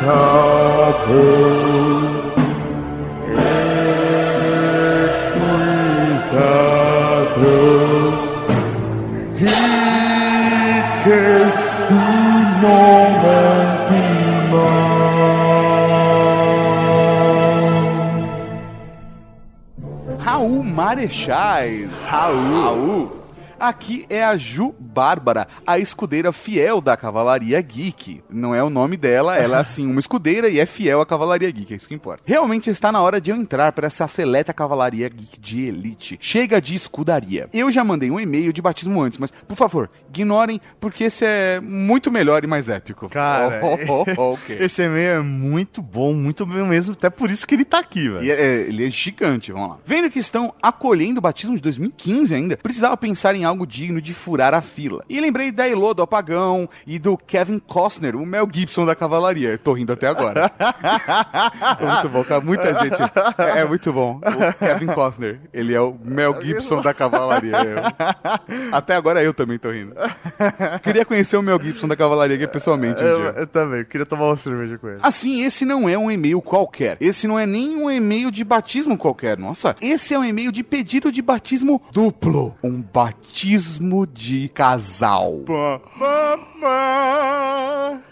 Raul Marechais. Raul. Raul. Aqui é a Ju Bárbara, a escudeira fiel da Cavalaria Geek. Não é o nome dela, ela é assim, uma escudeira e é fiel à Cavalaria Geek, é isso que importa. Realmente está na hora de eu entrar para essa seleta Cavalaria Geek de elite. Chega de escudaria. Eu já mandei um e-mail de batismo antes, mas por favor, ignorem, porque esse é muito melhor e mais épico. Cara, Oh, oh, oh, oh, ok. esse e-mail é muito bom, muito bom mesmo, até por isso que ele tá aqui, velho. É- é- ele é gigante, vamos lá. Vendo que estão acolhendo o batismo de 2015 ainda, precisava pensar em algo digno de furar a fila. E lembrei da Elô do Apagão e do Kevin Costner, o Mel Gibson da Cavalaria. Eu tô rindo até agora. muito bom, cara. Muita gente. É, é muito bom. O Kevin Costner, ele é o Mel Gibson da Cavalaria. Eu- Até agora eu também tô rindo. Queria conhecer o Mel Gibson da Cavalaria aqui pessoalmente um Eu, eu também, queria tomar uma cerveja com ele. Assim, esse não é um e-mail qualquer. Esse não é nem um e-mail de batismo qualquer. Nossa, esse é um e-mail de pedido de batismo duplo. Um batismo de casal.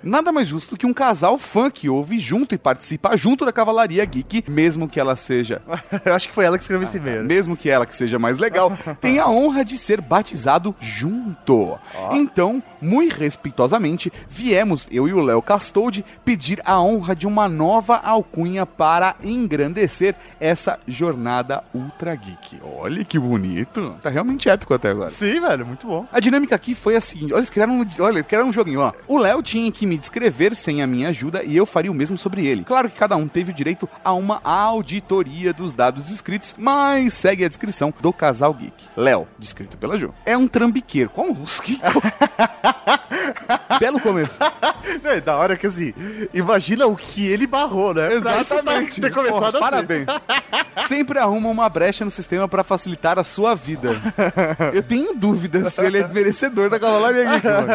Nada mais justo que um casal fã que ouve junto e participa junto da Cavalaria Geek, mesmo que ela seja. Eu acho que foi ela que escreveu esse e-mail. né? Mesmo que ela que seja mais legal, tem a honra de ser batizado junto. Então, muito respeitosamente, viemos, eu e o Léo Castoldi, pedir a honra de uma nova alcunha para engrandecer essa jornada Ultra Geek. Olha que bonito. Tá realmente épico até agora. Sim, velho, muito bom. A dinâmica aqui foi a seguinte: olha, eles criaram, um- olha, criaram um joguinho, ó. O Léo tinha que me descrever sem a minha ajuda e eu faria o mesmo sobre ele. Claro que cada um teve o direito a uma auditoria dos dados escritos, mas segue a descrição do casal geek. Léo, descrito pela Ju, é um trambiqueiro. Como? Que... Belo começo. Não, é da hora que assim, imagina o que ele barrou, né? Exatamente. Ter começado Porra, assim. Parabéns. Sempre arruma uma brecha no sistema pra facilitar a sua vida. Eu tenho dúvidas se ele é merecedor da Cavalaria Geek, mano.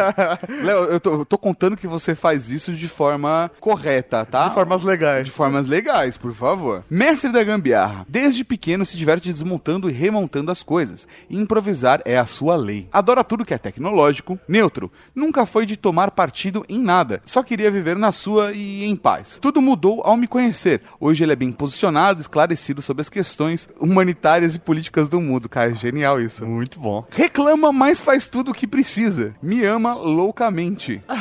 Léo, eu tô, eu tô contando que você faz isso de forma correta, tá? De formas legais. De formas legais, por favor. Mestre da gambiarra. Desde pequeno se diverte desmontando e remontando as coisas. E improvisar é a sua lei. Adora tudo que é tecnológico. Neutro. Nunca foi de tomar partido em nada. Só queria viver na sua e em paz. Tudo mudou ao me conhecer. Hoje ele é bem posicionado, esclarecido sobre as questões humanitárias e políticas do mundo. Cara, é genial isso. Muito bom. Reclama, mas faz tudo o que precisa. Me ama loucamente.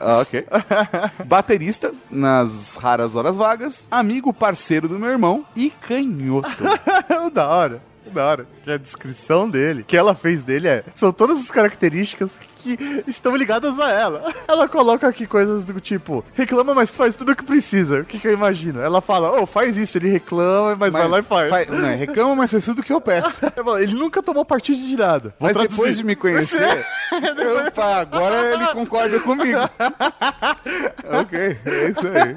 Ah, ok. Baterista nas raras horas vagas. Amigo parceiro do meu irmão e canhoto. da hora. da hora que a descrição dele, que ela fez dele é, são todas as características que estão ligadas a ela. Ela coloca aqui coisas do tipo, reclama, mas faz tudo o que precisa. O que, que eu imagino? Ela fala, oh, faz isso. Ele reclama, mas, vai lá e faz. faz- não, é, reclama, mas faz tudo o que eu peço. Ele nunca tomou partido de nada. Vou Mas traduzir. depois de me conhecer, eu, pá, agora ele concorda comigo. ok, é isso aí.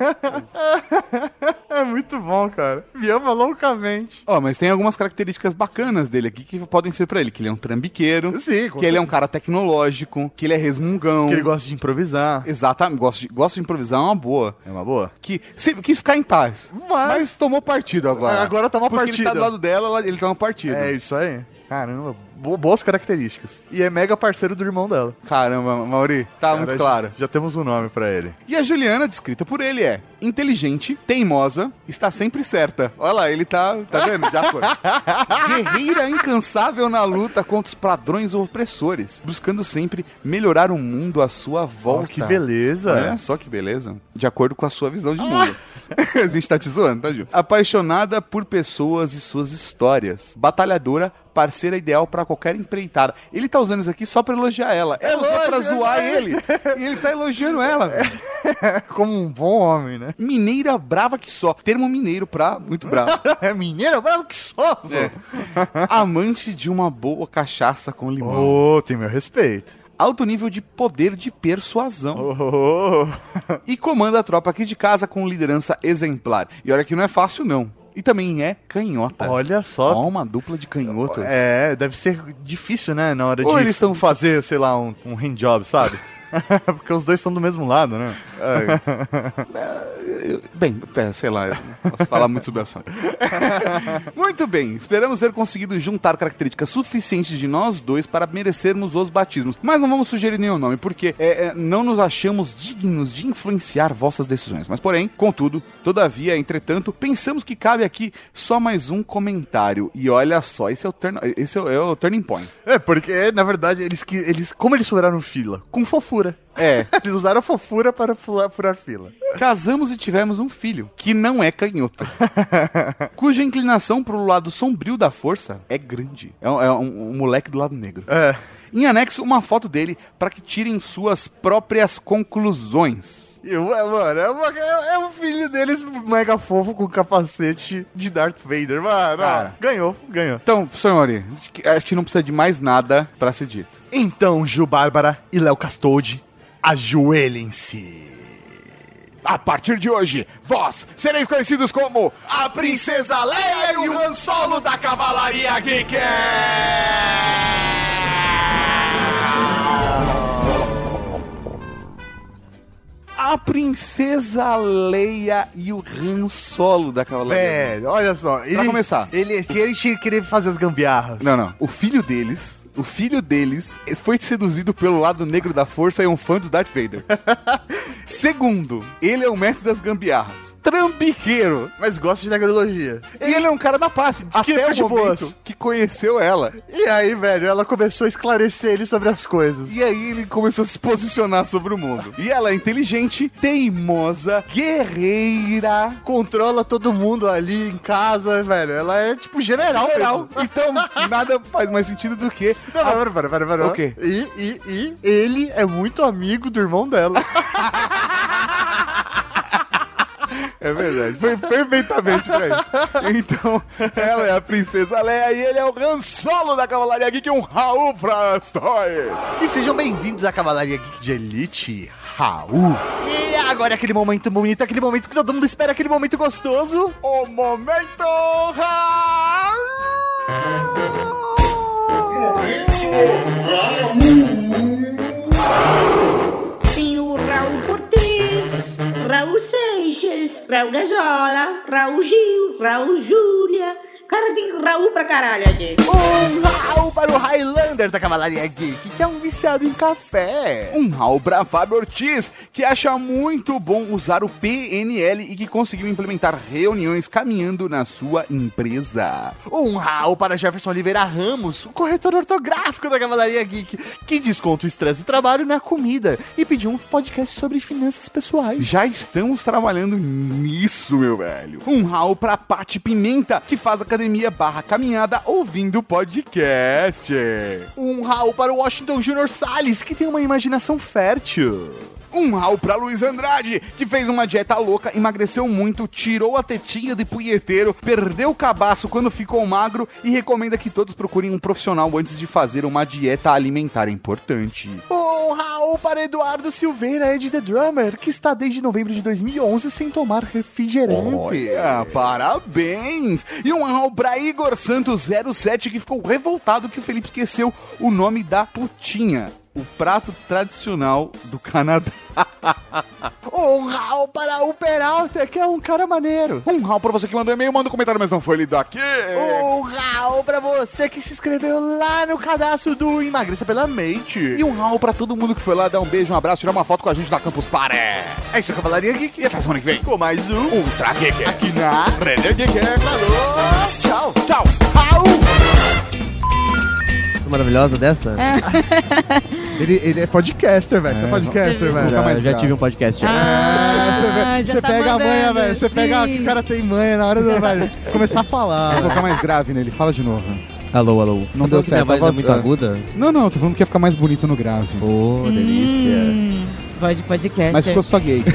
É muito bom, cara. Me ama loucamente. Ó, mas tem algumas características bacanas dele aqui que podem ser pra ele. Que ele é um trambiqueiro. Sim, Que ele é um certeza. cara tecnológico. Que ele é resmungão. Que ele gosta de improvisar. Exatamente. Gosta de, gosta de improvisar é uma boa. É uma boa? Que sempre quis ficar em paz. Mas- tomou partido agora. Agora toma Porque partido. ele tá do lado dela, ela- ele toma partido. É isso aí. Caramba, boas características. E é mega parceiro do irmão dela. Caramba, Mauri, tá Cara, muito já- claro. Já temos um nome pra ele. E a Juliana, descrita por ele, é inteligente, teimosa, está sempre certa. Olha lá, ele tá, tá vendo? Já foi. Guerreira incansável na luta contra os padrões opressores, buscando sempre melhorar o mundo à sua volta. que beleza. Olha só que beleza. De acordo com a sua visão de mundo. a gente tá te zoando, tá, Ju? Apaixonada por pessoas e suas histórias. Batalhadora, parceira ideal pra qualquer empreitada. Ele tá usando isso aqui só pra elogiar ela. Ela usou pra lógico, zoar é. ele. E ele tá elogiando ela. Como um bom homem, né? Mineira brava que só. Termo mineiro pra muito bravo. é mineira brava que só. É. Amante de uma boa cachaça com limão. Ô, tem meu respeito. Alto nível de poder de persuasão. Oh. E comanda a tropa aqui de casa com liderança exemplar. E olha que não é fácil, não. E também é canhota. Olha só. Ó, uma dupla de canhotas. É, deve ser difícil, né? Na hora Ou de eles estão fazer, sei lá, um, um handjob, sabe? Porque os dois estão do mesmo lado, né? Eu- Bem, é, sei lá, posso falar muito sobre o assunto. muito bem, esperamos ter conseguido juntar características suficientes de nós dois para merecermos os batismos. Mas não vamos sugerir nenhum nome, porque é, é, não nos achamos dignos de influenciar vossas decisões. Mas, porém, contudo, todavia, entretanto, pensamos que cabe aqui só mais um comentário. E olha só, esse é o, turn, esse é o, é o turning point. É, porque, na verdade, eles, eles como eles furaram fila? Com fofura. É. Eles usaram a fofura para furar, furar fila. Casamos e tivemos um filho, que não é canhoto, cuja inclinação pro lado sombrio da força é grande. É um, é um- um moleque do lado negro. É. Em anexo, uma foto dele para que tirem suas próprias conclusões. E, ué, mano, é, uma- é- é um filho deles mega fofo com capacete de Darth Vader. Mano, ó, Cara. ganhou, ganhou. Então, que- acho que não precisa de mais nada para ser dito. Então, Gil Bárbara e Léo Castoldi, ajoelhem-se. A partir de hoje, vós sereis conhecidos como a Princesa Leia e o Han Solo da Cavalaria Geek! A Princesa Leia e o Han Solo da Cavalaria. Velho, olha só. Ele, começar. Ele, que ele tinha que querer fazer as gambiarras. Não, não. O filho deles, o filho deles foi seduzido pelo lado negro da força e é um fã do Darth Vader. Segundo, ele é o mestre das gambiarras. Trambiqueiro. Mas gosta de tecnologia. E ele é um cara da paz. Até o momento boas. que conheceu ela. E aí, velho, ela começou a esclarecer ele sobre as coisas. E aí ele começou a se posicionar sobre o mundo. E ela é inteligente, teimosa, guerreira. Controla todo mundo ali em casa, velho. Ela é tipo general. General. mesmo. Então, nada faz mais sentido do que. Não, para, para, para, para. O quê? E, e, e ele é muito amigo do irmão dela. É verdade, foi perfeitamente pra isso. Então, ela é a princesa Leia e ele é o Han Solo da Cavalaria Geek, um Raul pra stories. e sejam bem-vindos à Cavalaria Geek de Elite, Raul. E agora é aquele momento bonito, aquele momento que todo mundo espera, aquele momento gostoso. O momento Raul! Tem o Raul Cortez, Raul Seixas, Raul Gazola, Raul Gil, Raul Júlia. Cara, tem Raul pra caralho aqui. Um Raul para o Highlander da Cavalaria Geek, que é um viciado em café. Um Raul pra Fábio Ortiz, que acha muito bom usar o PNL e que conseguiu implementar reuniões caminhando na sua empresa. Um Raul para Jefferson Oliveira Ramos, o corretor ortográfico da Cavalaria Geek, que desconta o estresse do trabalho na comida e pediu um podcast sobre finanças pessoais. Já estamos trabalhando nisso, meu velho. Um Raul pra Pati Pimenta, que faz academia academia barra caminhada ouvindo podcast. Um Raul para o Washington Junior Salles, que tem uma imaginação fértil. Um Raul pra Luiz Andrade, que fez uma dieta louca, emagreceu muito, tirou a tetinha de punheteiro, perdeu o cabaço quando ficou magro e recomenda que todos procurem um profissional antes de fazer uma dieta alimentar importante. Um Raul para Eduardo Silveira, Ed The Drummer, que está desde novembro de 2011 sem tomar refrigerante. Olha, parabéns! E um Raul pra Igor Santos 07, que ficou revoltado que o Felipe esqueceu o nome da putinha. O prato tradicional do Canadá. Um Raul para o Peralta, que é um cara maneiro. Um Raul pra você que mandou e-mail, manda um comentário, mas não foi lido aqui. Um Raul pra você que se inscreveu lá no cadastro do Emagreça pela Mente. E um Raul pra todo mundo que foi lá dar um beijo, um abraço, tirar uma foto com a gente na Campus Party. É isso, Cavalaria Geek. E até semana que vem. Com mais um Ultra Geek. aqui na Rede Geek. Falou, tchau. Tchau. Raul! Maravilhosa dessa? Ele, ele é podcaster, velho. Você é podcaster, velho. Já, já tive um podcast. já. Ah, você, você tá pega a manha, mandando, velho. Você pega sim. o cara tem manha na hora do começar a falar. Vou colocar mais grave nele, fala de novo. Alô, alô. Não Tá deu minha certo, a voz é voz- muito ah. aguda? Não, não, tô falando que ia ficar mais bonito no grave. Ô, delícia. Hum, voz de podcast. Mas ficou só gay.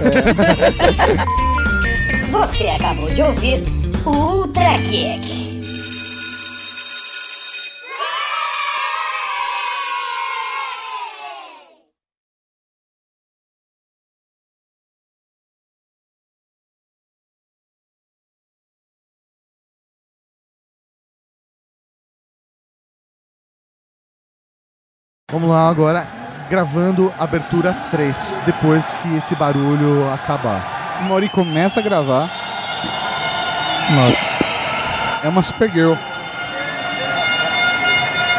Você acabou de ouvir o Ultra Geek. Vamos lá agora, gravando abertura 3, depois que esse barulho acabar. O Mauri começa a gravar. Nossa. É uma Supergirl.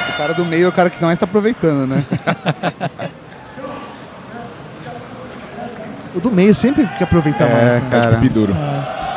O cara do meio é o cara que mais tá aproveitando, né? O do meio sempre que aproveitar mais. é, né? cara. Duro. É.